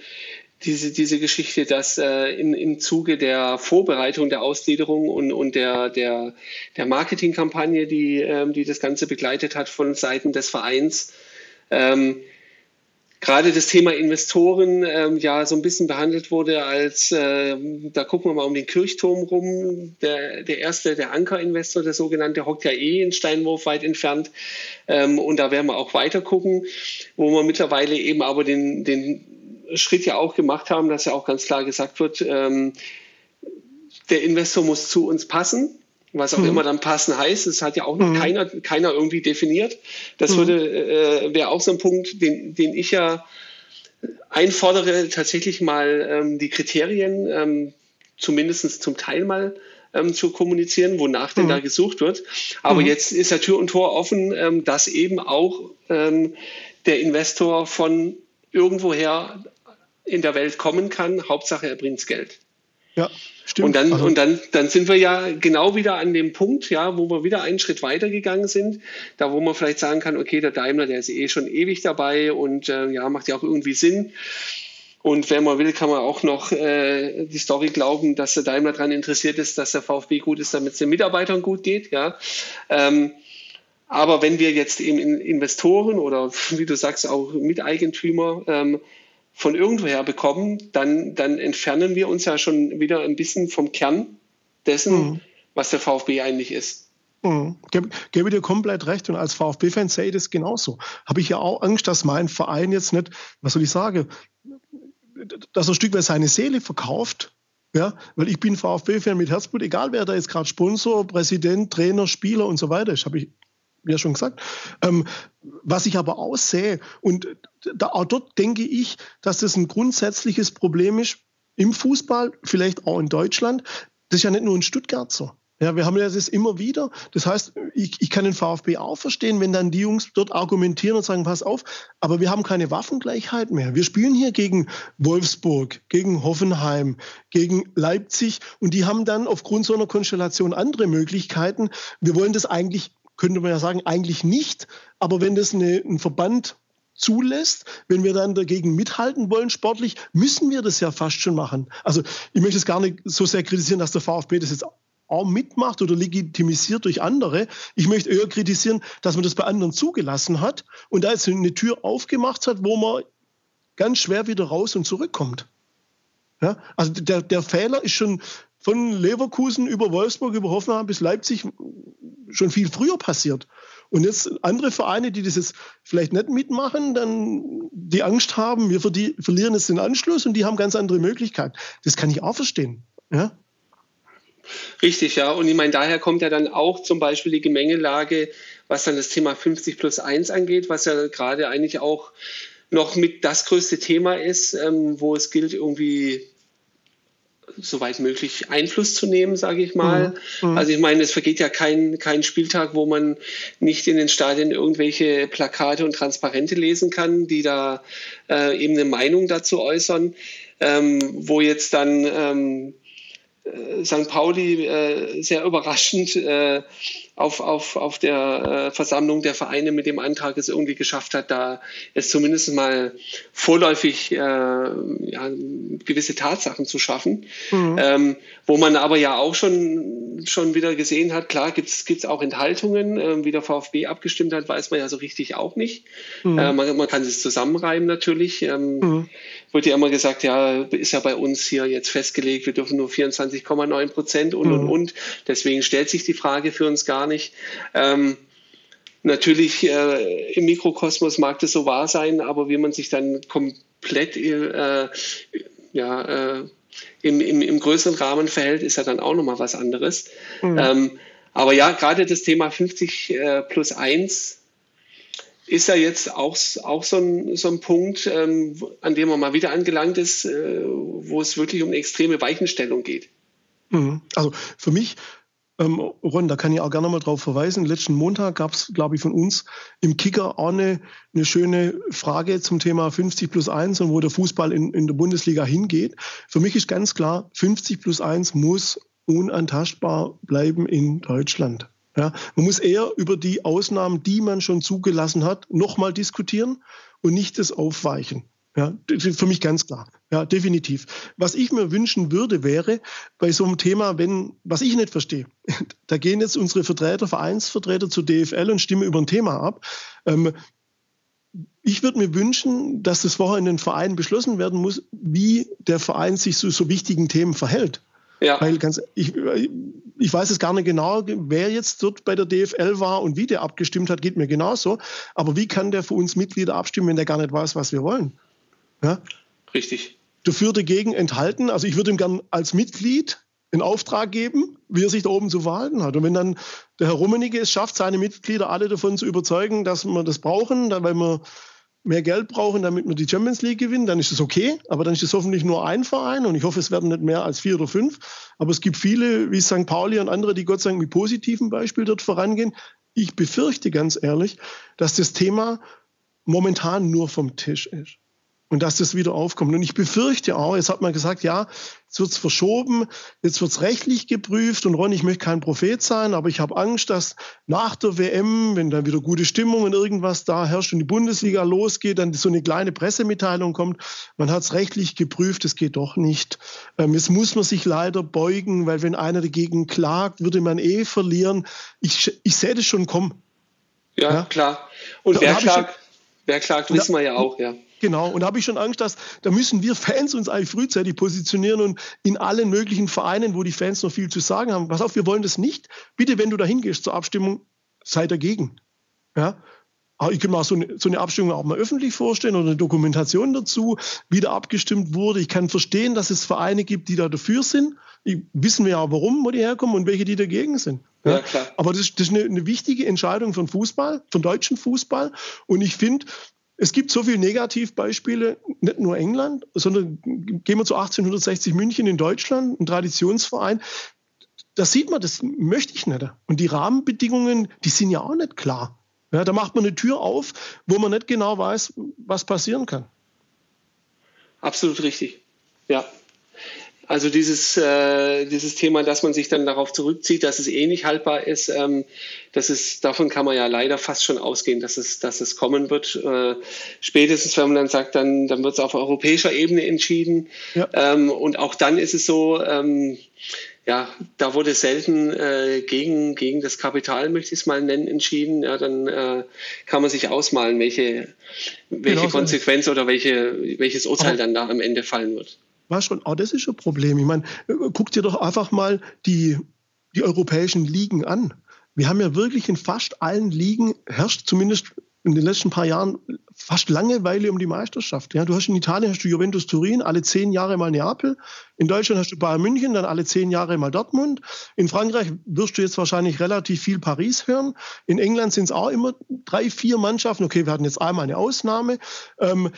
diese, diese Geschichte, dass äh, in, im Zuge der Vorbereitung der Ausgliederung und, und der, der, der Marketingkampagne, die, ähm, die das Ganze begleitet hat von Seiten des Vereins, ähm, gerade das Thema Investoren ähm, ja so ein bisschen behandelt wurde als, äh, da gucken wir mal um den Kirchturm rum, der, der erste, der Ankerinvestor, der sogenannte, hockt ja eh in Steinwurf weit entfernt. Ähm, und da werden wir auch weiter gucken, wo wir mittlerweile eben aber den, den Schritt ja auch gemacht haben, dass ja auch ganz klar gesagt wird, ähm, der Investor muss zu uns passen was auch mhm. immer dann passen heißt. Das hat ja auch noch mhm. keiner, keiner irgendwie definiert. Das mhm. würde, äh, wäre auch so ein Punkt, den, den ich ja einfordere, tatsächlich mal ähm, die Kriterien ähm, zumindest zum Teil mal ähm, zu kommunizieren, wonach denn da mhm. gesucht wird. Aber mhm. jetzt ist ja Tür und Tor offen, ähm, dass eben auch ähm, der Investor von irgendwoher in der Welt kommen kann. Hauptsache, er bringt Geld. Ja, stimmt. Und dann, also, und dann, dann sind wir ja genau wieder an dem Punkt, ja, wo wir wieder einen Schritt weiter gegangen sind, da wo man vielleicht sagen kann, okay, der Daimler, der ist eh schon ewig dabei und äh, ja, macht ja auch irgendwie Sinn. Und wenn man will, kann man auch noch äh, die Story glauben, dass der Daimler daran interessiert ist, dass der VfB gut ist, damit es den Mitarbeitern gut geht. Ja. Ähm, aber wenn wir jetzt eben Investoren oder wie du sagst auch Miteigentümer ähm, von irgendwoher bekommen, dann, dann entfernen wir uns ja schon wieder ein bisschen vom Kern dessen, mhm. was der VfB eigentlich ist. Mhm. Gebe, gebe dir komplett recht und als VfB-Fan sehe ich das genauso. Habe ich ja auch Angst, dass mein Verein jetzt nicht, was soll ich sagen, dass er ein Stück weit seine Seele verkauft. Ja, weil ich bin VfB-Fan mit Herzblut, egal wer da jetzt gerade Sponsor, Präsident, Trainer, Spieler und so weiter ist, habe ich ja schon gesagt. Ähm, was ich aber auch sehe, und da, auch dort denke ich, dass das ein grundsätzliches Problem ist im Fußball, vielleicht auch in Deutschland. Das ist ja nicht nur in Stuttgart so. Ja, wir haben ja das immer wieder. Das heißt, ich, ich kann den VfB auch verstehen, wenn dann die Jungs dort argumentieren und sagen, pass auf, aber wir haben keine Waffengleichheit mehr. Wir spielen hier gegen Wolfsburg, gegen Hoffenheim, gegen Leipzig und die haben dann aufgrund so einer Konstellation andere Möglichkeiten. Wir wollen das eigentlich, könnte man ja sagen, eigentlich nicht. Aber wenn das eine, ein Verband zulässt, wenn wir dann dagegen mithalten wollen sportlich, müssen wir das ja fast schon machen. Also ich möchte es gar nicht so sehr kritisieren, dass der VfB das jetzt auch mitmacht oder legitimisiert durch andere. Ich möchte eher kritisieren, dass man das bei anderen zugelassen hat und da jetzt eine Tür aufgemacht hat, wo man ganz schwer wieder raus und zurückkommt. Ja? Also der, der Fehler ist schon von Leverkusen über Wolfsburg, über Hoffenheim bis Leipzig schon viel früher passiert. Und jetzt andere Vereine, die das jetzt vielleicht nicht mitmachen, dann die Angst haben, wir verlieren jetzt den Anschluss und die haben ganz andere Möglichkeiten. Das kann ich auch verstehen. Ja? Richtig, ja. Und ich meine, daher kommt ja dann auch zum Beispiel die Gemengelage, was dann das Thema 50 plus 1 angeht, was ja gerade eigentlich auch noch mit das größte Thema ist, ähm, wo es gilt, irgendwie soweit möglich Einfluss zu nehmen, sage ich mal. Mhm. mhm. Also ich meine, es vergeht ja kein, kein Spieltag, wo man nicht in den Stadien irgendwelche Plakate und Transparente lesen kann, die da äh, eben eine Meinung dazu äußern, ähm, wo jetzt dann ähm, äh, St. Pauli äh, sehr überraschend äh, auf, auf, auf der äh, Versammlung der Vereine mit dem Antrag es irgendwie geschafft hat, da es zumindest mal vorläufig äh, ja, gewisse Tatsachen zu schaffen. Mhm. Ähm, wo man aber ja auch schon, schon wieder gesehen hat, klar gibt es auch Enthaltungen, äh, wie der VfB abgestimmt hat, weiß man ja so richtig auch nicht. Mhm. Äh, man, man, kann es zusammenreimen natürlich. Ähm, mhm. Wird ja immer gesagt, ja, ist ja bei uns hier jetzt festgelegt, wir dürfen nur 24,9 Prozent und, und, mhm. und. Deswegen stellt sich die Frage für uns gar nicht. Ähm, natürlich äh, im Mikrokosmos mag das so wahr sein, aber wie man sich dann komplett äh, ja, äh, im, im, im, größeren Rahmen verhält, ist ja dann auch nochmal was anderes. Mhm. Ähm, aber ja, gerade das Thema 50 äh, plus 1 ist ja jetzt auch, auch so, ein, so ein Punkt, ähm, an dem man mal wieder angelangt ist, äh, wo es wirklich um eine extreme Weichenstellung geht. Mhm. Also für mich ähm, Ron, da kann ich auch gerne mal drauf verweisen. Letzten Montag gab es, glaube ich, von uns im Kicker auch eine, eine schöne Frage zum Thema 50 plus 1 und wo der Fußball in, in der Bundesliga hingeht. Für mich ist ganz klar, 50 plus 1 muss unantastbar bleiben in Deutschland. Ja, man muss eher über die Ausnahmen, die man schon zugelassen hat, nochmal diskutieren und nicht das aufweichen. Ja, für mich ganz klar. Ja, definitiv. Was ich mir wünschen würde, wäre bei so einem Thema, wenn, was ich nicht verstehe, da gehen jetzt unsere Vertreter, Vereinsvertreter zur DFL und stimmen über ein Thema ab. Ähm, ich würde mir wünschen, dass das vorher in den Vereinen beschlossen werden muss, wie der Verein sich zu so wichtigen Themen verhält. Ja. Weil ganz, ich, ich weiß es gar nicht genau, wer jetzt dort bei der DFL war und wie der abgestimmt hat, geht mir genauso. Aber wie kann der für uns Mitglieder abstimmen, wenn der gar nicht weiß, was wir wollen? Ja? Richtig. Dafür dagegen enthalten. Also ich würde ihm gern als Mitglied in Auftrag geben, wie er sich da oben zu verhalten hat. Und wenn dann der Herr Rummenigge es schafft, seine Mitglieder alle davon zu überzeugen, dass wir das brauchen, weil wir mehr Geld brauchen, damit wir die Champions League gewinnen, dann ist das okay. Aber dann ist es hoffentlich nur ein Verein und ich hoffe, es werden nicht mehr als vier oder fünf. Aber es gibt viele, wie St. Pauli und andere, die Gott sei Dank mit positivem Beispiel dort vorangehen. Ich befürchte ganz ehrlich, dass das Thema momentan nur vom Tisch ist und dass das wieder aufkommt. Und ich befürchte auch, jetzt hat man gesagt, ja, jetzt wird's verschoben, jetzt wird's rechtlich geprüft und Ron, ich möchte kein Prophet sein, aber ich habe Angst, dass nach der WM, wenn dann wieder gute Stimmung und irgendwas da herrscht und die Bundesliga losgeht, dann so eine kleine Pressemitteilung kommt, man hat's rechtlich geprüft, es geht doch nicht. Ähm, jetzt muss man sich leider beugen, weil wenn einer dagegen klagt, würde man eh verlieren. Ich, ich sehe das schon kommen. Ja, ja? klar. Und wer klagt? wer klagt, wissen wir ja auch, ja. Genau, und da habe ich schon Angst, dass da müssen wir Fans uns eigentlich frühzeitig positionieren und in allen möglichen Vereinen, wo die Fans noch viel zu sagen haben, pass auf, wir wollen das nicht. Bitte, wenn du da hingehst zur Abstimmung, sei dagegen. Ja, aber ich kann mir auch so eine, so eine Abstimmung auch mal öffentlich vorstellen oder eine Dokumentation dazu, wie da abgestimmt wurde. Ich kann verstehen, dass es Vereine gibt, die da dafür sind. Ich, wissen wir ja warum, wo die herkommen und welche, die dagegen sind. Ja, klar. Aber das, das ist eine, eine, wichtige Entscheidung von Fußball, von deutschen Fußball. Und ich finde, es gibt so viele Negativbeispiele, nicht nur England, sondern gehen wir zu 1860 München in Deutschland, ein Traditionsverein. Da sieht man, das möchte ich nicht. Und die Rahmenbedingungen, die sind ja auch nicht klar. Ja, da macht man eine Tür auf, wo man nicht genau weiß, was passieren kann. Absolut richtig. Ja. Also dieses, äh, dieses Thema, dass man sich dann darauf zurückzieht, dass es eh nicht haltbar ist, ähm, das ist, davon kann man ja leider fast schon ausgehen, dass es, dass es kommen wird. Äh, spätestens, wenn man dann sagt, dann, dann wird es auf europäischer Ebene entschieden. Ja. Ähm, und auch dann ist es so, ähm, ja, da wurde selten äh, gegen, gegen das Kapital, möchte ich es mal nennen, entschieden. Ja, dann äh, kann man sich ausmalen, welche, welche genau, Konsequenz oder welche, welches Urteil dann da am Ende fallen wird. War schon, oh, das ist ein Problem. Ich meine, guck dir doch einfach mal die, die europäischen Ligen an. Wir haben ja wirklich in fast allen Ligen herrscht zumindest in den letzten paar Jahren fast Langeweile um die Meisterschaft. Ja, du hast in Italien hast du Juventus Turin, alle zehn Jahre mal Neapel. In Deutschland hast du Bayern München, dann alle zehn Jahre mal Dortmund. In Frankreich wirst du jetzt wahrscheinlich relativ viel Paris hören. In England sind es auch immer drei, vier Mannschaften. Okay, wir hatten jetzt einmal eine Ausnahme. Ähm,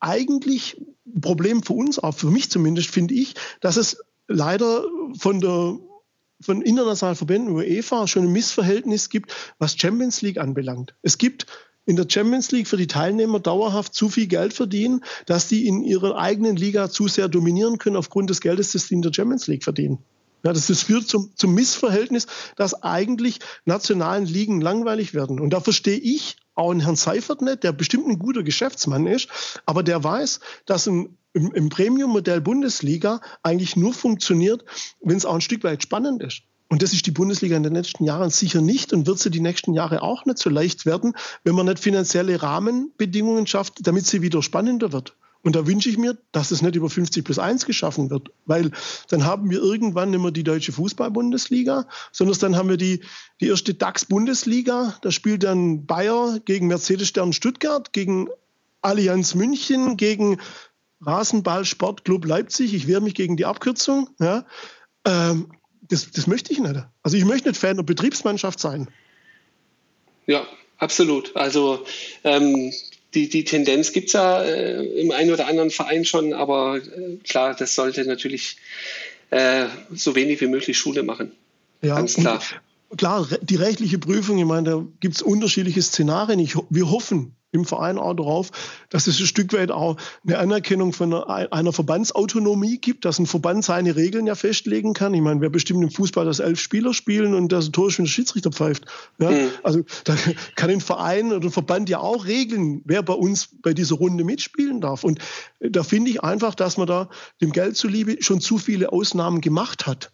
eigentlich ein Problem für uns, auch für mich zumindest, finde ich, dass es leider von der von internationalen Verbänden UEFA schon ein Missverhältnis gibt, was Champions League anbelangt. Es gibt in der Champions League für die Teilnehmer dauerhaft zu viel Geld verdienen, dass die in ihrer eigenen Liga zu sehr dominieren können aufgrund des Geldes, das sie in der Champions League verdienen. Ja, das, das führt zum, zum Missverhältnis, dass eigentlich nationalen Ligen langweilig werden. Und da verstehe ich auch einen Herrn Seifert nicht, der bestimmt ein guter Geschäftsmann ist, aber der weiß, dass ein, im, im Premium-Modell Bundesliga eigentlich nur funktioniert, wenn es auch ein Stück weit spannend ist. Und das ist die Bundesliga in den nächsten Jahren sicher nicht und wird sie die nächsten Jahre auch nicht so leicht werden, wenn man nicht finanzielle Rahmenbedingungen schafft, damit sie wieder spannender wird. Und da wünsche ich mir, dass es nicht über 50 plus 1 geschaffen wird, weil dann haben wir irgendwann nicht mehr die deutsche Fußball-Bundesliga, sondern dann haben wir die, die erste DAX-Bundesliga. Da spielt dann Bayer gegen Mercedes-Stern Stuttgart, gegen Allianz München, gegen Rasenball Sportclub Leipzig. Ich wehre mich gegen die Abkürzung. Ja. Ähm, das, das möchte ich nicht. Also ich möchte nicht Fan der Betriebsmannschaft sein. Ja, absolut. Also ähm, die, die Tendenz gibt es ja äh, im einen oder anderen Verein schon, aber äh, klar, das sollte natürlich äh, so wenig wie möglich Schule machen. Ja, Ganz klar. Klar, die rechtliche Prüfung, ich meine, da gibt es unterschiedliche Szenarien. Ich, wir hoffen, im Verein auch darauf, dass es ein Stück weit auch eine Anerkennung von einer, einer Verbandsautonomie gibt, dass ein Verband seine Regeln ja festlegen kann. Ich meine, wer bestimmt im Fußball, dass elf Spieler spielen und das Tor ist, wenn der Schiedsrichter pfeift. Ja? Mhm. Also da kann ein Verein oder ein Verband ja auch regeln, wer bei uns bei dieser Runde mitspielen darf. Und da finde ich einfach, dass man da dem Geld zuliebe schon zu viele Ausnahmen gemacht hat.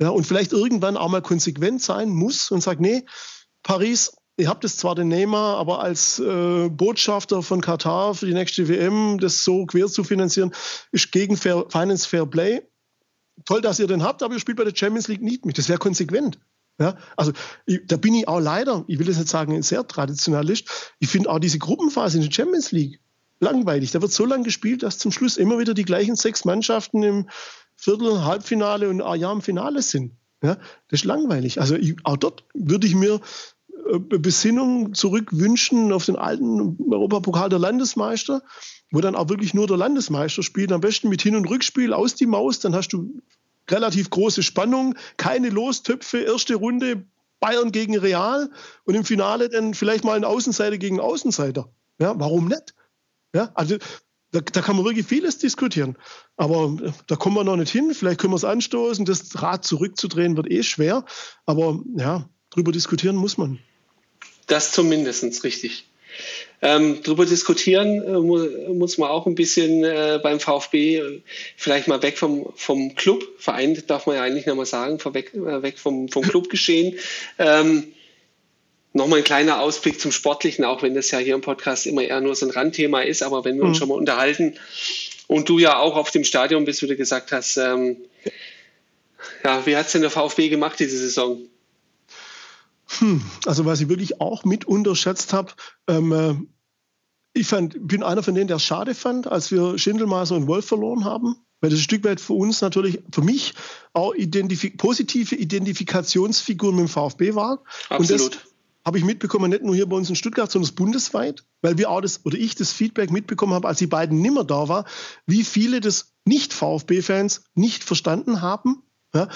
Ja, und vielleicht irgendwann auch mal konsequent sein muss und sagt, nee, Paris Ihr habt es zwar den Neymar, aber als äh, Botschafter von Katar für die nächste WM, das so quer zu finanzieren, ist gegen Fair, Finance Fair Play. Toll, dass ihr den habt, aber ihr spielt bei der Champions League nicht mit. Das wäre konsequent. Ja, also ich, da bin ich auch leider, ich will das nicht sagen, sehr traditionalistisch. Ich finde auch diese Gruppenphase in der Champions League langweilig. Da wird so lange gespielt, dass zum Schluss immer wieder die gleichen sechs Mannschaften im Viertel, Halbfinale und Jahr im Finale sind. Ja, das ist langweilig. Also ich, auch dort würde ich mir Besinnung zurückwünschen auf den alten Europapokal der Landesmeister, wo dann auch wirklich nur der Landesmeister spielt. Am besten mit Hin- und Rückspiel aus die Maus, dann hast du relativ große Spannung, keine Lostöpfe, erste Runde Bayern gegen Real und im Finale dann vielleicht mal ein Außenseiter gegen Außenseiter. Ja, warum nicht? Ja, also da, da, kann man wirklich vieles diskutieren. Aber äh, da kommen wir noch nicht hin. Vielleicht können wir es anstoßen. Das Rad zurückzudrehen wird eh schwer. Aber ja, drüber diskutieren muss man. Das zumindest, richtig. Ähm, drüber diskutieren äh, mu muss man auch ein bisschen äh, beim VfB, äh, vielleicht mal weg vom, vom Club, Verein darf man ja eigentlich nicht mal sagen, weg, äh, weg vom, vom Club geschehen. Ähm, Nochmal ein kleiner Ausblick zum Sportlichen, auch wenn das ja hier im Podcast immer eher nur so ein Randthema ist, aber wenn wir uns mhm. schon mal unterhalten und du ja auch auf dem Stadion bist, wie du gesagt hast, ähm, ja, wie hat es denn der VfB gemacht diese Saison? Hm, also was ich wirklich auch mit unterschätzt habe, ähm, äh, ich fand, bin einer von denen, der es schade fand, als wir Schindelmaser und Wolf verloren haben. Weil das ein Stück weit für uns natürlich, für mich auch identif positive Identifikationsfiguren mit dem VfB war. Absolut. Und das habe ich mitbekommen, nicht nur hier bei uns in Stuttgart, sondern bundesweit, weil wir auch das, oder ich das Feedback mitbekommen habe, als die beiden nimmer da waren, wie viele des Nicht-VfB-Fans nicht verstanden haben. Ja.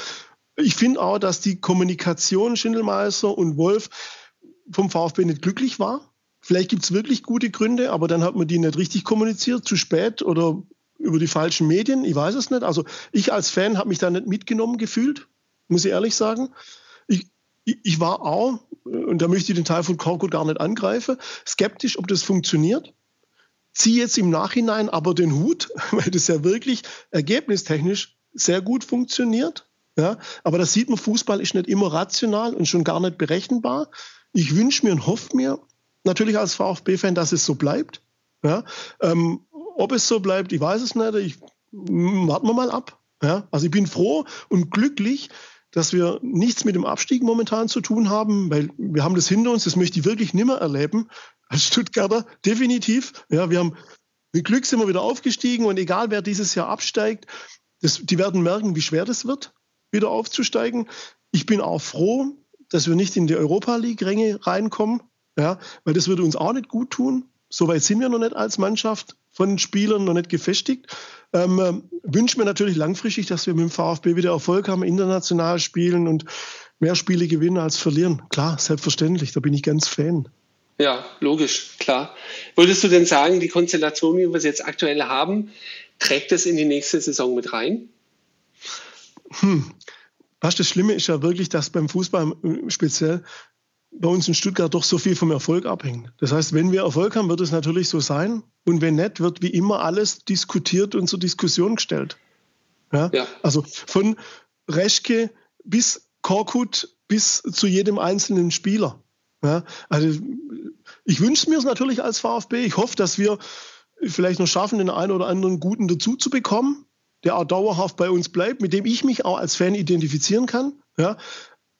Ich finde auch, dass die Kommunikation Schindelmeister und Wolf vom VfB nicht glücklich war. Vielleicht gibt es wirklich gute Gründe, aber dann hat man die nicht richtig kommuniziert, zu spät oder über die falschen Medien. Ich weiß es nicht. Also ich als Fan habe mich da nicht mitgenommen gefühlt, muss ich ehrlich sagen. Ich, ich war auch, und da möchte ich den Teil von Korkut gar nicht angreifen, skeptisch, ob das funktioniert. Ziehe jetzt im Nachhinein aber den Hut, weil das ja wirklich ergebnistechnisch sehr gut funktioniert. Ja, aber da sieht man, Fußball ist nicht immer rational und schon gar nicht berechenbar. Ich wünsche mir und hoffe mir natürlich als VfB-Fan, dass es so bleibt. Ja, ähm, ob es so bleibt, ich weiß es nicht. Ich, warten wir mal ab. Ja? Also ich bin froh und glücklich, dass wir nichts mit dem Abstieg momentan zu tun haben, weil wir haben das hinter uns, das möchte ich wirklich nimmer erleben als Stuttgarter, definitiv. Ja, wir haben mit Glück sind wir wieder aufgestiegen und egal wer dieses Jahr absteigt, das, die werden merken, wie schwer das wird, wieder aufzusteigen. Ich bin auch froh, dass wir nicht in die Europa League-Ränge reinkommen, ja, weil das würde uns auch nicht gut tun. Soweit sind wir noch nicht als Mannschaft von Spielern noch nicht gefestigt. Ähm, äh, wünsche mir natürlich langfristig, dass wir mit dem VfB wieder Erfolg haben, international spielen und mehr Spiele gewinnen als verlieren. Klar, selbstverständlich, da bin ich ganz Fan. Ja, logisch, klar. Würdest du denn sagen, die Konstellation, wie wir sie jetzt aktuell haben, trägt das in die nächste Saison mit rein? Hm. Was das Schlimme ist ja wirklich, dass beim Fußball speziell bei uns in Stuttgart doch so viel vom Erfolg abhängt. Das heißt, wenn wir Erfolg haben, wird es natürlich so sein. Und wenn nicht, wird wie immer alles diskutiert und zur Diskussion gestellt. Ja? ja. Also von Reschke bis Korkut bis zu jedem einzelnen Spieler. Ja? Also ich wünsche mir es natürlich als VfB. Ich hoffe, dass wir vielleicht noch schaffen, den einen oder anderen Guten dazu zu bekommen, der auch dauerhaft bei uns bleibt, mit dem ich mich auch als Fan identifizieren kann. Ja?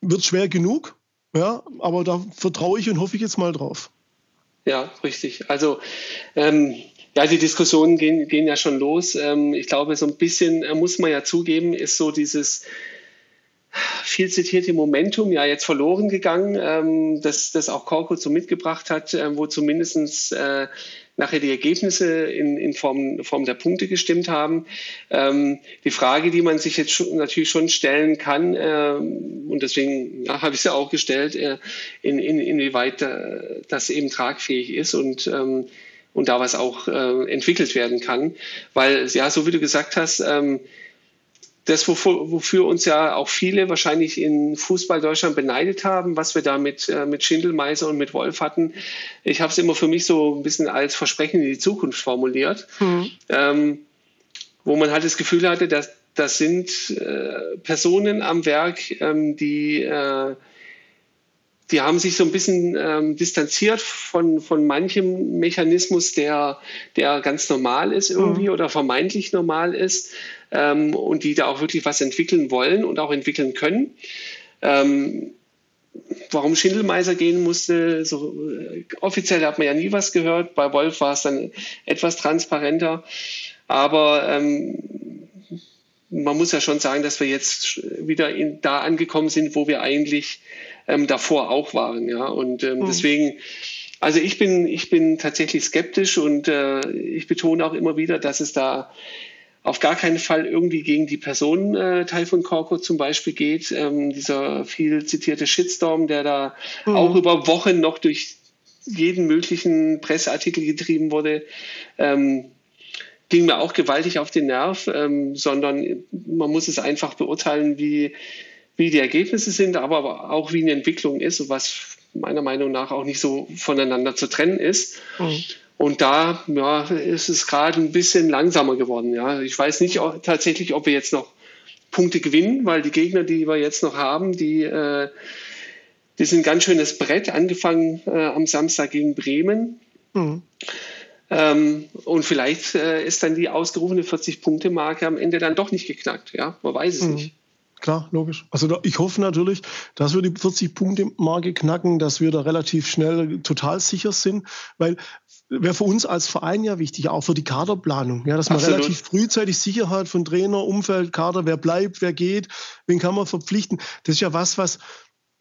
Wird schwer genug, ja, aber da vertraue ich und hoffe ich jetzt mal drauf. Ja, richtig. Also ähm, ja, die Diskussionen gehen, gehen ja schon los. Ähm, ich glaube, so ein bisschen äh, muss man ja zugeben, ist so dieses viel zitierte Momentum ja jetzt verloren gegangen, ähm, das, das auch Korko so mitgebracht hat, äh, wo zumindest äh, nachher die Ergebnisse in, in Form, Form der Punkte gestimmt haben. Ähm, die Frage, die man sich jetzt schon, natürlich schon stellen kann, äh, und deswegen ja, habe ich sie auch gestellt, äh, in, in, inwieweit äh, das eben tragfähig ist und ähm, und da was auch äh, entwickelt werden kann. Weil, ja, so wie du gesagt hast, ähm, das, wofür, wofür, uns ja auch viele wahrscheinlich in Fußball Deutschland beneidet haben, was wir da mit, äh, mit Schindelmeiser und mit Wolf hatten. Ich habe es immer für mich so ein bisschen als Versprechen in die Zukunft formuliert, mhm. ähm, wo man halt das Gefühl hatte, dass das sind äh, Personen am Werk, ähm, die äh, die haben sich so ein bisschen ähm, distanziert von, von manchem Mechanismus, der, der ganz normal ist irgendwie mhm. oder vermeintlich normal ist ähm, und die da auch wirklich was entwickeln wollen und auch entwickeln können. Ähm, warum Schindelmeiser gehen musste, so äh, offiziell hat man ja nie was gehört. Bei Wolf war es dann etwas transparenter. Aber ähm, man muss ja schon sagen, dass wir jetzt wieder in, da angekommen sind, wo wir eigentlich ähm, davor auch waren. Ja? Und ähm, mhm. deswegen, also ich bin, ich bin tatsächlich skeptisch und äh, ich betone auch immer wieder, dass es da auf gar keinen Fall irgendwie gegen die Person äh, Teil von Corco zum Beispiel geht. Ähm, dieser viel zitierte Shitstorm, der da mhm. auch über Wochen noch durch jeden möglichen Presseartikel getrieben wurde, ähm, ging mir auch gewaltig auf den Nerv, ähm, sondern man muss es einfach beurteilen, wie, wie die Ergebnisse sind, aber auch wie eine Entwicklung ist, was meiner Meinung nach auch nicht so voneinander zu trennen ist. Mhm. Und da ja, ist es gerade ein bisschen langsamer geworden. Ja. Ich weiß nicht auch, tatsächlich, ob wir jetzt noch Punkte gewinnen, weil die Gegner, die wir jetzt noch haben, die, äh, die sind ein ganz schönes Brett, angefangen äh, am Samstag gegen Bremen. Mhm. Ähm, und vielleicht äh, ist dann die ausgerufene 40-Punkte-Marke am Ende dann doch nicht geknackt. Ja, man weiß es mhm. nicht. Klar, logisch. Also ich hoffe natürlich, dass wir die 40-Punkte-Marke knacken, dass wir da relativ schnell total sicher sind, weil wäre für uns als Verein ja wichtig, auch für die Kaderplanung, ja, dass man Absolut. relativ frühzeitig Sicherheit von Trainer, Umfeld, Kader, wer bleibt, wer geht, wen kann man verpflichten. Das ist ja was, was,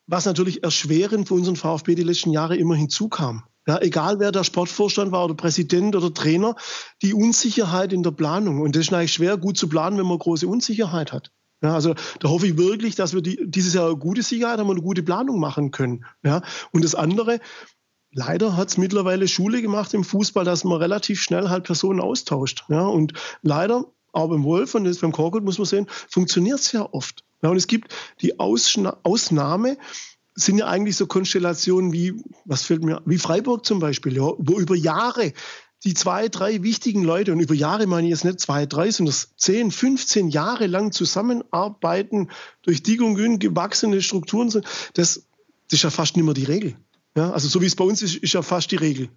was natürlich erschwerend für unseren VfB die letzten Jahre immer hinzukam. Ja, egal wer der Sportvorstand war oder Präsident oder Trainer, die Unsicherheit in der Planung. Und das ist eigentlich schwer, gut zu planen, wenn man große Unsicherheit hat. Ja, also da hoffe ich wirklich, dass wir die, dieses Jahr eine gute Sicherheit haben und eine gute Planung machen können. Ja, und das andere, leider hat es mittlerweile Schule gemacht im Fußball, dass man relativ schnell halt Personen austauscht. Ja, und leider, auch beim Wolf und jetzt beim Korkut muss man sehen, funktioniert es ja oft. Ja, und es gibt die Ausschna Ausnahme, sind ja eigentlich so Konstellationen wie, was fällt mir, wie Freiburg zum Beispiel, ja, wo über Jahre die zwei, drei wichtigen Leute, und über Jahre meine ich jetzt nicht zwei, drei, sondern zehn, 15 Jahre lang zusammenarbeiten, durch dick und dünn gewachsene Strukturen sind, das, das ist ja fast nicht mehr die Regel. Ja, also so wie es bei uns ist, ist ja fast die Regel.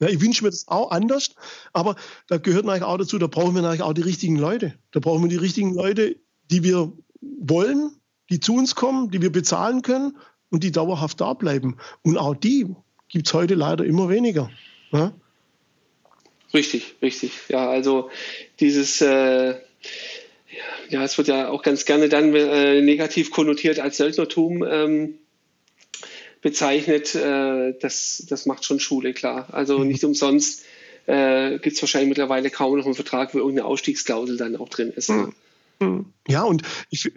Ja, ich wünsche mir das auch anders, aber da gehört natürlich auch dazu, da brauchen wir natürlich auch die richtigen Leute. Da brauchen wir die richtigen Leute, die wir wollen, die zu uns kommen, die wir bezahlen können und die dauerhaft da bleiben. Und auch die gibt es heute leider immer weniger. Ja? Richtig, richtig. Ja, also dieses, äh, ja, es wird ja auch ganz gerne dann äh, negativ konnotiert als Söldnertum ähm, bezeichnet. Äh, das, das macht schon Schule, klar. Also mhm. nicht umsonst äh, gibt es wahrscheinlich mittlerweile kaum noch einen Vertrag, wo irgendeine Ausstiegsklausel dann auch drin ist. Ne? Mhm. Ja, und ich,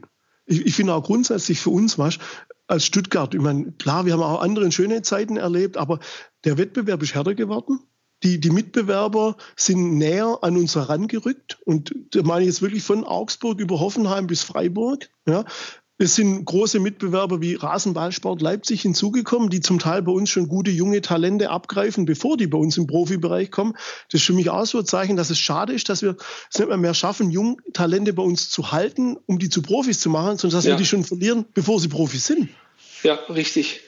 ich, ich finde auch grundsätzlich für uns, was als Stuttgart, ich meine, klar, wir haben auch andere schöne Zeiten erlebt, aber der Wettbewerb ist härter geworden. Die, die Mitbewerber sind näher an uns herangerückt. Und da meine ich jetzt wirklich von Augsburg über Hoffenheim bis Freiburg. Ja. Es sind große Mitbewerber wie Rasenballsport Leipzig hinzugekommen, die zum Teil bei uns schon gute junge Talente abgreifen, bevor die bei uns im Profibereich kommen. Das ist für mich auch so ein Zeichen, dass es schade ist, dass wir es nicht mehr, mehr schaffen, junge Talente bei uns zu halten, um die zu Profis zu machen, sondern dass ja. wir die schon verlieren, bevor sie Profis sind. Ja, richtig.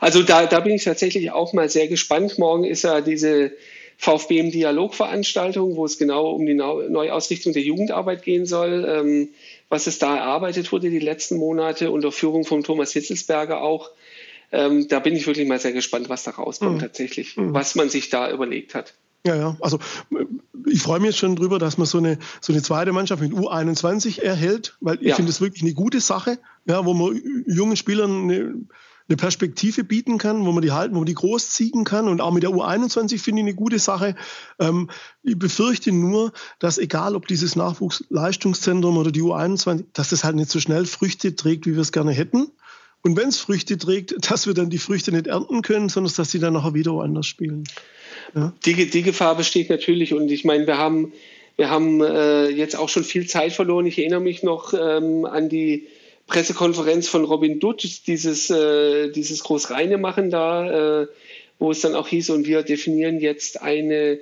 Also da, da bin ich tatsächlich auch mal sehr gespannt. Morgen ist ja diese VfB im Dialogveranstaltung, wo es genau um die Neuausrichtung der Jugendarbeit gehen soll. Ähm, was es da erarbeitet wurde die letzten Monate unter Führung von Thomas Hitzelsberger auch. Ähm, da bin ich wirklich mal sehr gespannt, was da rauskommt mhm. tatsächlich, mhm. was man sich da überlegt hat. Ja, ja, also äh, ich freue mich jetzt schon drüber, dass man so eine, so eine zweite Mannschaft mit U21 erhält, weil ich ja. finde das wirklich eine gute Sache, ja, wo man jungen Spielern eine, eine Perspektive bieten kann, wo man die halten, wo man die großziehen kann. Und auch mit der U21 finde ich eine gute Sache. Ähm, ich befürchte nur, dass egal ob dieses Nachwuchsleistungszentrum oder die U21, dass das halt nicht so schnell Früchte trägt, wie wir es gerne hätten. Und wenn es Früchte trägt, dass wir dann die Früchte nicht ernten können, sondern dass sie dann nachher wieder woanders spielen. Ja? Die, die Gefahr besteht natürlich. Und ich meine, wir haben, wir haben äh, jetzt auch schon viel Zeit verloren. Ich erinnere mich noch ähm, an die Pressekonferenz von Robin Dutt, dieses, äh, dieses Großreine machen da, äh, wo es dann auch hieß, und wir definieren jetzt eine,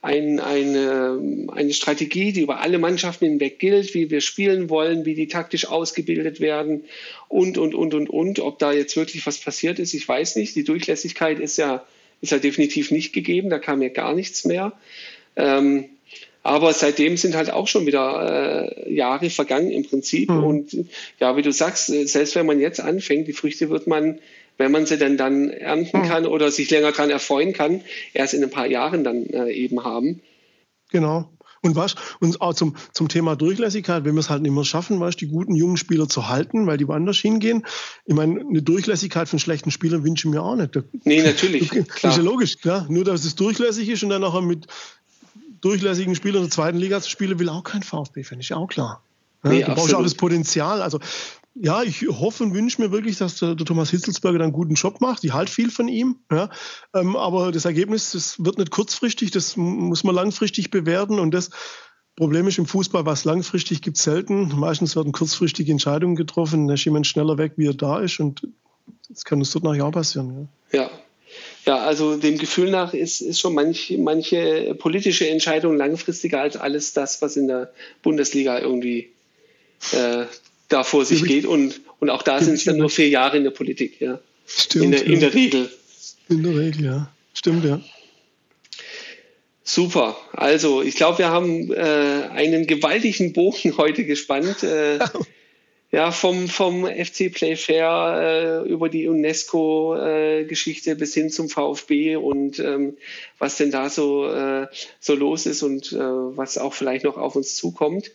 ein, eine, eine Strategie, die über alle Mannschaften hinweg gilt, wie wir spielen wollen, wie die taktisch ausgebildet werden und, und, und, und, und. Ob da jetzt wirklich was passiert ist, ich weiß nicht. Die Durchlässigkeit ist ja, ist ja definitiv nicht gegeben, da kam ja gar nichts mehr. Ähm, aber seitdem sind halt auch schon wieder äh, Jahre vergangen im Prinzip. Mhm. Und ja, wie du sagst, äh, selbst wenn man jetzt anfängt, die Früchte wird man, wenn man sie denn dann ernten mhm. kann oder sich länger daran erfreuen kann, erst in ein paar Jahren dann äh, eben haben. Genau. Und was, und auch zum, zum Thema Durchlässigkeit, wenn wir es halt nicht mehr schaffen, weißt, die guten jungen Spieler zu halten, weil die woanders hingehen. Ich meine, eine Durchlässigkeit von schlechten Spielern wünsche ich mir auch nicht. Nee, natürlich. Das ist ja logisch, klar. Nur, dass es durchlässig ist und dann nachher mit durchlässigen Spieler der zweiten Liga zu spielen, will auch kein VfB, finde ich auch klar. Ja, nee, du brauchst auch das Potenzial. Also ja, ich hoffe und wünsche mir wirklich, dass der, der, Thomas Hitzelsberger dann einen guten Job macht. Ich halte viel von ihm. Ja. Ähm, aber das Ergebnis, das wird nicht kurzfristig, das muss man langfristig bewerten. Und das Problem ist im Fußball, was langfristig gibt selten. Meistens werden kurzfristige Entscheidungen getroffen. Da ist jemand schneller weg, wie er da ist. Und das kann uns dort nachher auch passieren. Ja. ja. Ja, also dem Gefühl nach ist, ist schon manch, manche politische Entscheidung langfristiger als alles das, was in der Bundesliga irgendwie äh, da vor sich geht. Und, Und auch da sind es dann nur vier Jahre in der Politik, ja. Stimmt. In der, in der Regel. In der Regel, ja. Stimmt, ja. Super. Also, ich glaube, wir haben äh, einen gewaltigen Bogen heute gespannt. Äh, ja, vom, vom FC Playfair äh, über die UNESCO-Geschichte äh, bis hin zum VfB und ähm, was denn da so, äh, so los ist und äh, was auch vielleicht noch auf uns zukommt.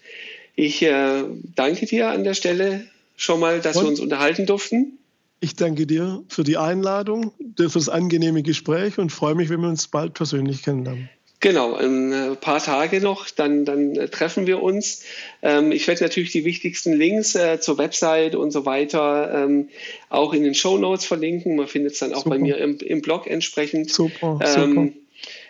Ich äh, danke dir an der Stelle schon mal, dass und? wir uns unterhalten durften. Ich danke dir für die Einladung, für das angenehme Gespräch und freue mich, wenn wir uns bald persönlich kennenlernen. Genau, ein äh, paar Tage noch, dann, dann äh, treffen wir uns. Ähm, ich werde natürlich die wichtigsten Links äh, zur Website und so weiter ähm, auch in den Show Notes verlinken. Man findet es dann auch super. bei mir im, im, Blog entsprechend. Super, ähm, super.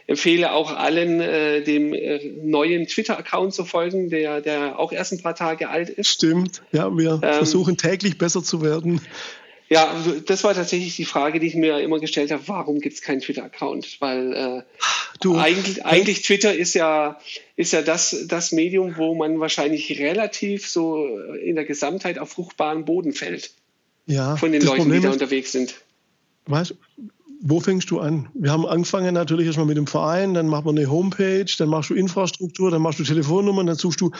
Empfehle auch allen, äh, dem äh, neuen Twitter-Account zu folgen, der, der auch erst ein paar Tage alt ist. Stimmt, ja, wir ähm, versuchen täglich besser zu werden. Ja, das war tatsächlich die Frage, die ich mir immer gestellt habe, warum gibt es keinen Twitter-Account? Weil äh, du, eigentlich, eigentlich Twitter ist ja, ist ja das, das Medium, wo man wahrscheinlich relativ so in der Gesamtheit auf fruchtbaren Boden fällt. Ja, von den Leuten, Problem die da unterwegs sind. Weißt, wo fängst du an? Wir haben angefangen natürlich erstmal mit dem Verein, dann macht man eine Homepage, dann machst du Infrastruktur, dann machst du Telefonnummern, dann suchst du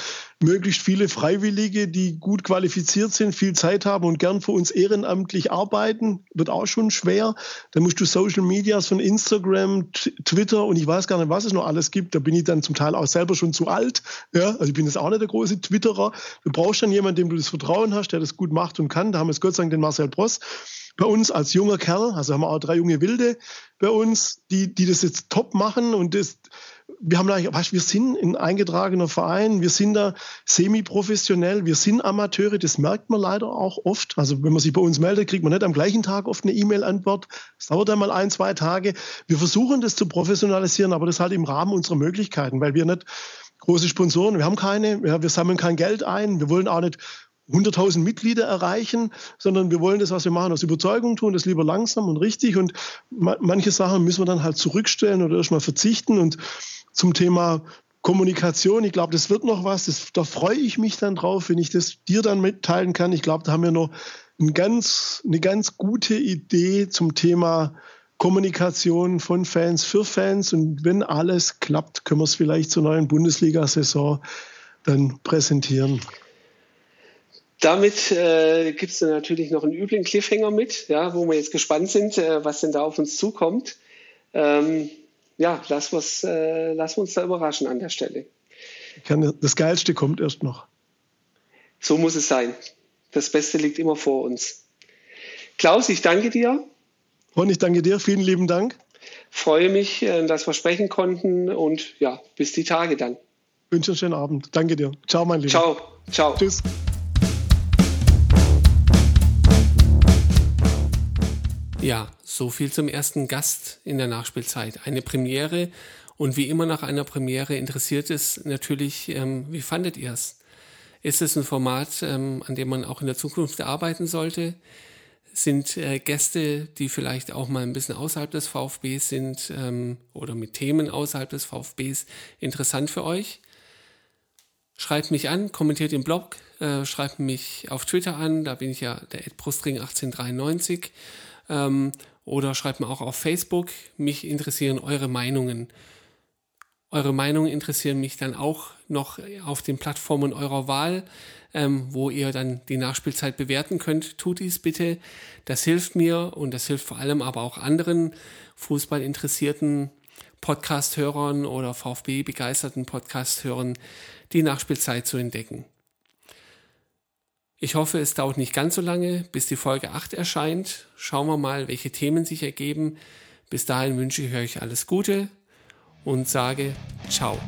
möglichst viele Freiwillige, die gut qualifiziert sind, viel Zeit haben und gern für uns ehrenamtlich arbeiten. Wird auch schon schwer. Dann musst du Social Medias von Instagram, Twitter und ich weiß gar nicht, was es noch alles gibt. Da bin ich dann zum Teil auch selber schon zu alt. Ja, also ich bin jetzt auch nicht der große Twitterer. Du brauchst dann jemanden, dem du das Vertrauen hast, der das gut macht und kann. Da haben wir jetzt Gott sei Dank den Marcel Bross bei uns als junger Kerl, also haben wir auch drei junge Wilde bei uns, die, die das jetzt top machen und das, wir haben da, weißt, wir sind ein eingetragener Verein, wir sind da semi-professionell, wir sind Amateure, das merkt man leider auch oft. Also wenn man sich bei uns meldet, kriegt man nicht am gleichen Tag oft eine E-Mail-Antwort. Es dauert dann mal ein, zwei Tage. Wir versuchen das zu professionalisieren, aber das halt im Rahmen unserer Möglichkeiten, weil wir nicht große Sponsoren, wir haben keine, ja, wir sammeln kein Geld ein, wir wollen auch nicht 100.000 Mitglieder erreichen, sondern wir wollen das, was wir machen, aus Überzeugung tun, das lieber langsam und richtig. Und manche Sachen müssen wir dann halt zurückstellen oder erstmal verzichten. Und zum Thema Kommunikation, ich glaube, das wird noch was. Das, da freue ich mich dann drauf, wenn ich das dir dann mitteilen kann. Ich glaube, da haben wir noch ein ganz, eine ganz gute Idee zum Thema Kommunikation von Fans für Fans. Und wenn alles klappt, können wir es vielleicht zur neuen Bundesliga-Saison dann präsentieren. Damit äh, gibt es natürlich noch einen üblen Cliffhanger mit, ja, wo wir jetzt gespannt sind, äh, was denn da auf uns zukommt. Ähm, ja, lassen, äh, lassen wir uns da überraschen an der Stelle. Das Geilste kommt erst noch. So muss es sein. Das Beste liegt immer vor uns. Klaus, ich danke dir. Und ich danke dir. Vielen lieben Dank. Freue mich, äh, dass wir sprechen konnten und ja, bis die Tage dann. Wünsche einen schönen Abend. Danke dir. Ciao, mein Lieber. Ciao. Ciao. Tschüss. Ja, so viel zum ersten Gast in der Nachspielzeit. Eine Premiere und wie immer nach einer Premiere interessiert es natürlich, ähm, wie fandet ihr es? Ist es ein Format, ähm, an dem man auch in der Zukunft arbeiten sollte? Sind äh, Gäste, die vielleicht auch mal ein bisschen außerhalb des VfBs sind ähm, oder mit Themen außerhalb des VfBs interessant für euch? Schreibt mich an, kommentiert im Blog, äh, schreibt mich auf Twitter an, da bin ich ja der Ed Brustring 1893 ähm, oder schreibt mir auch auf Facebook. Mich interessieren eure Meinungen. Eure Meinungen interessieren mich dann auch noch auf den Plattformen eurer Wahl, ähm, wo ihr dann die Nachspielzeit bewerten könnt. Tut dies bitte. Das hilft mir und das hilft vor allem aber auch anderen Fußballinteressierten Podcast-Hörern oder VfB-begeisterten Podcast-Hörern, die Nachspielzeit zu entdecken. Ich hoffe, es dauert nicht ganz so lange, bis die Folge 8 erscheint. Schauen wir mal, welche Themen sich ergeben. Bis dahin wünsche ich euch alles Gute und sage ciao.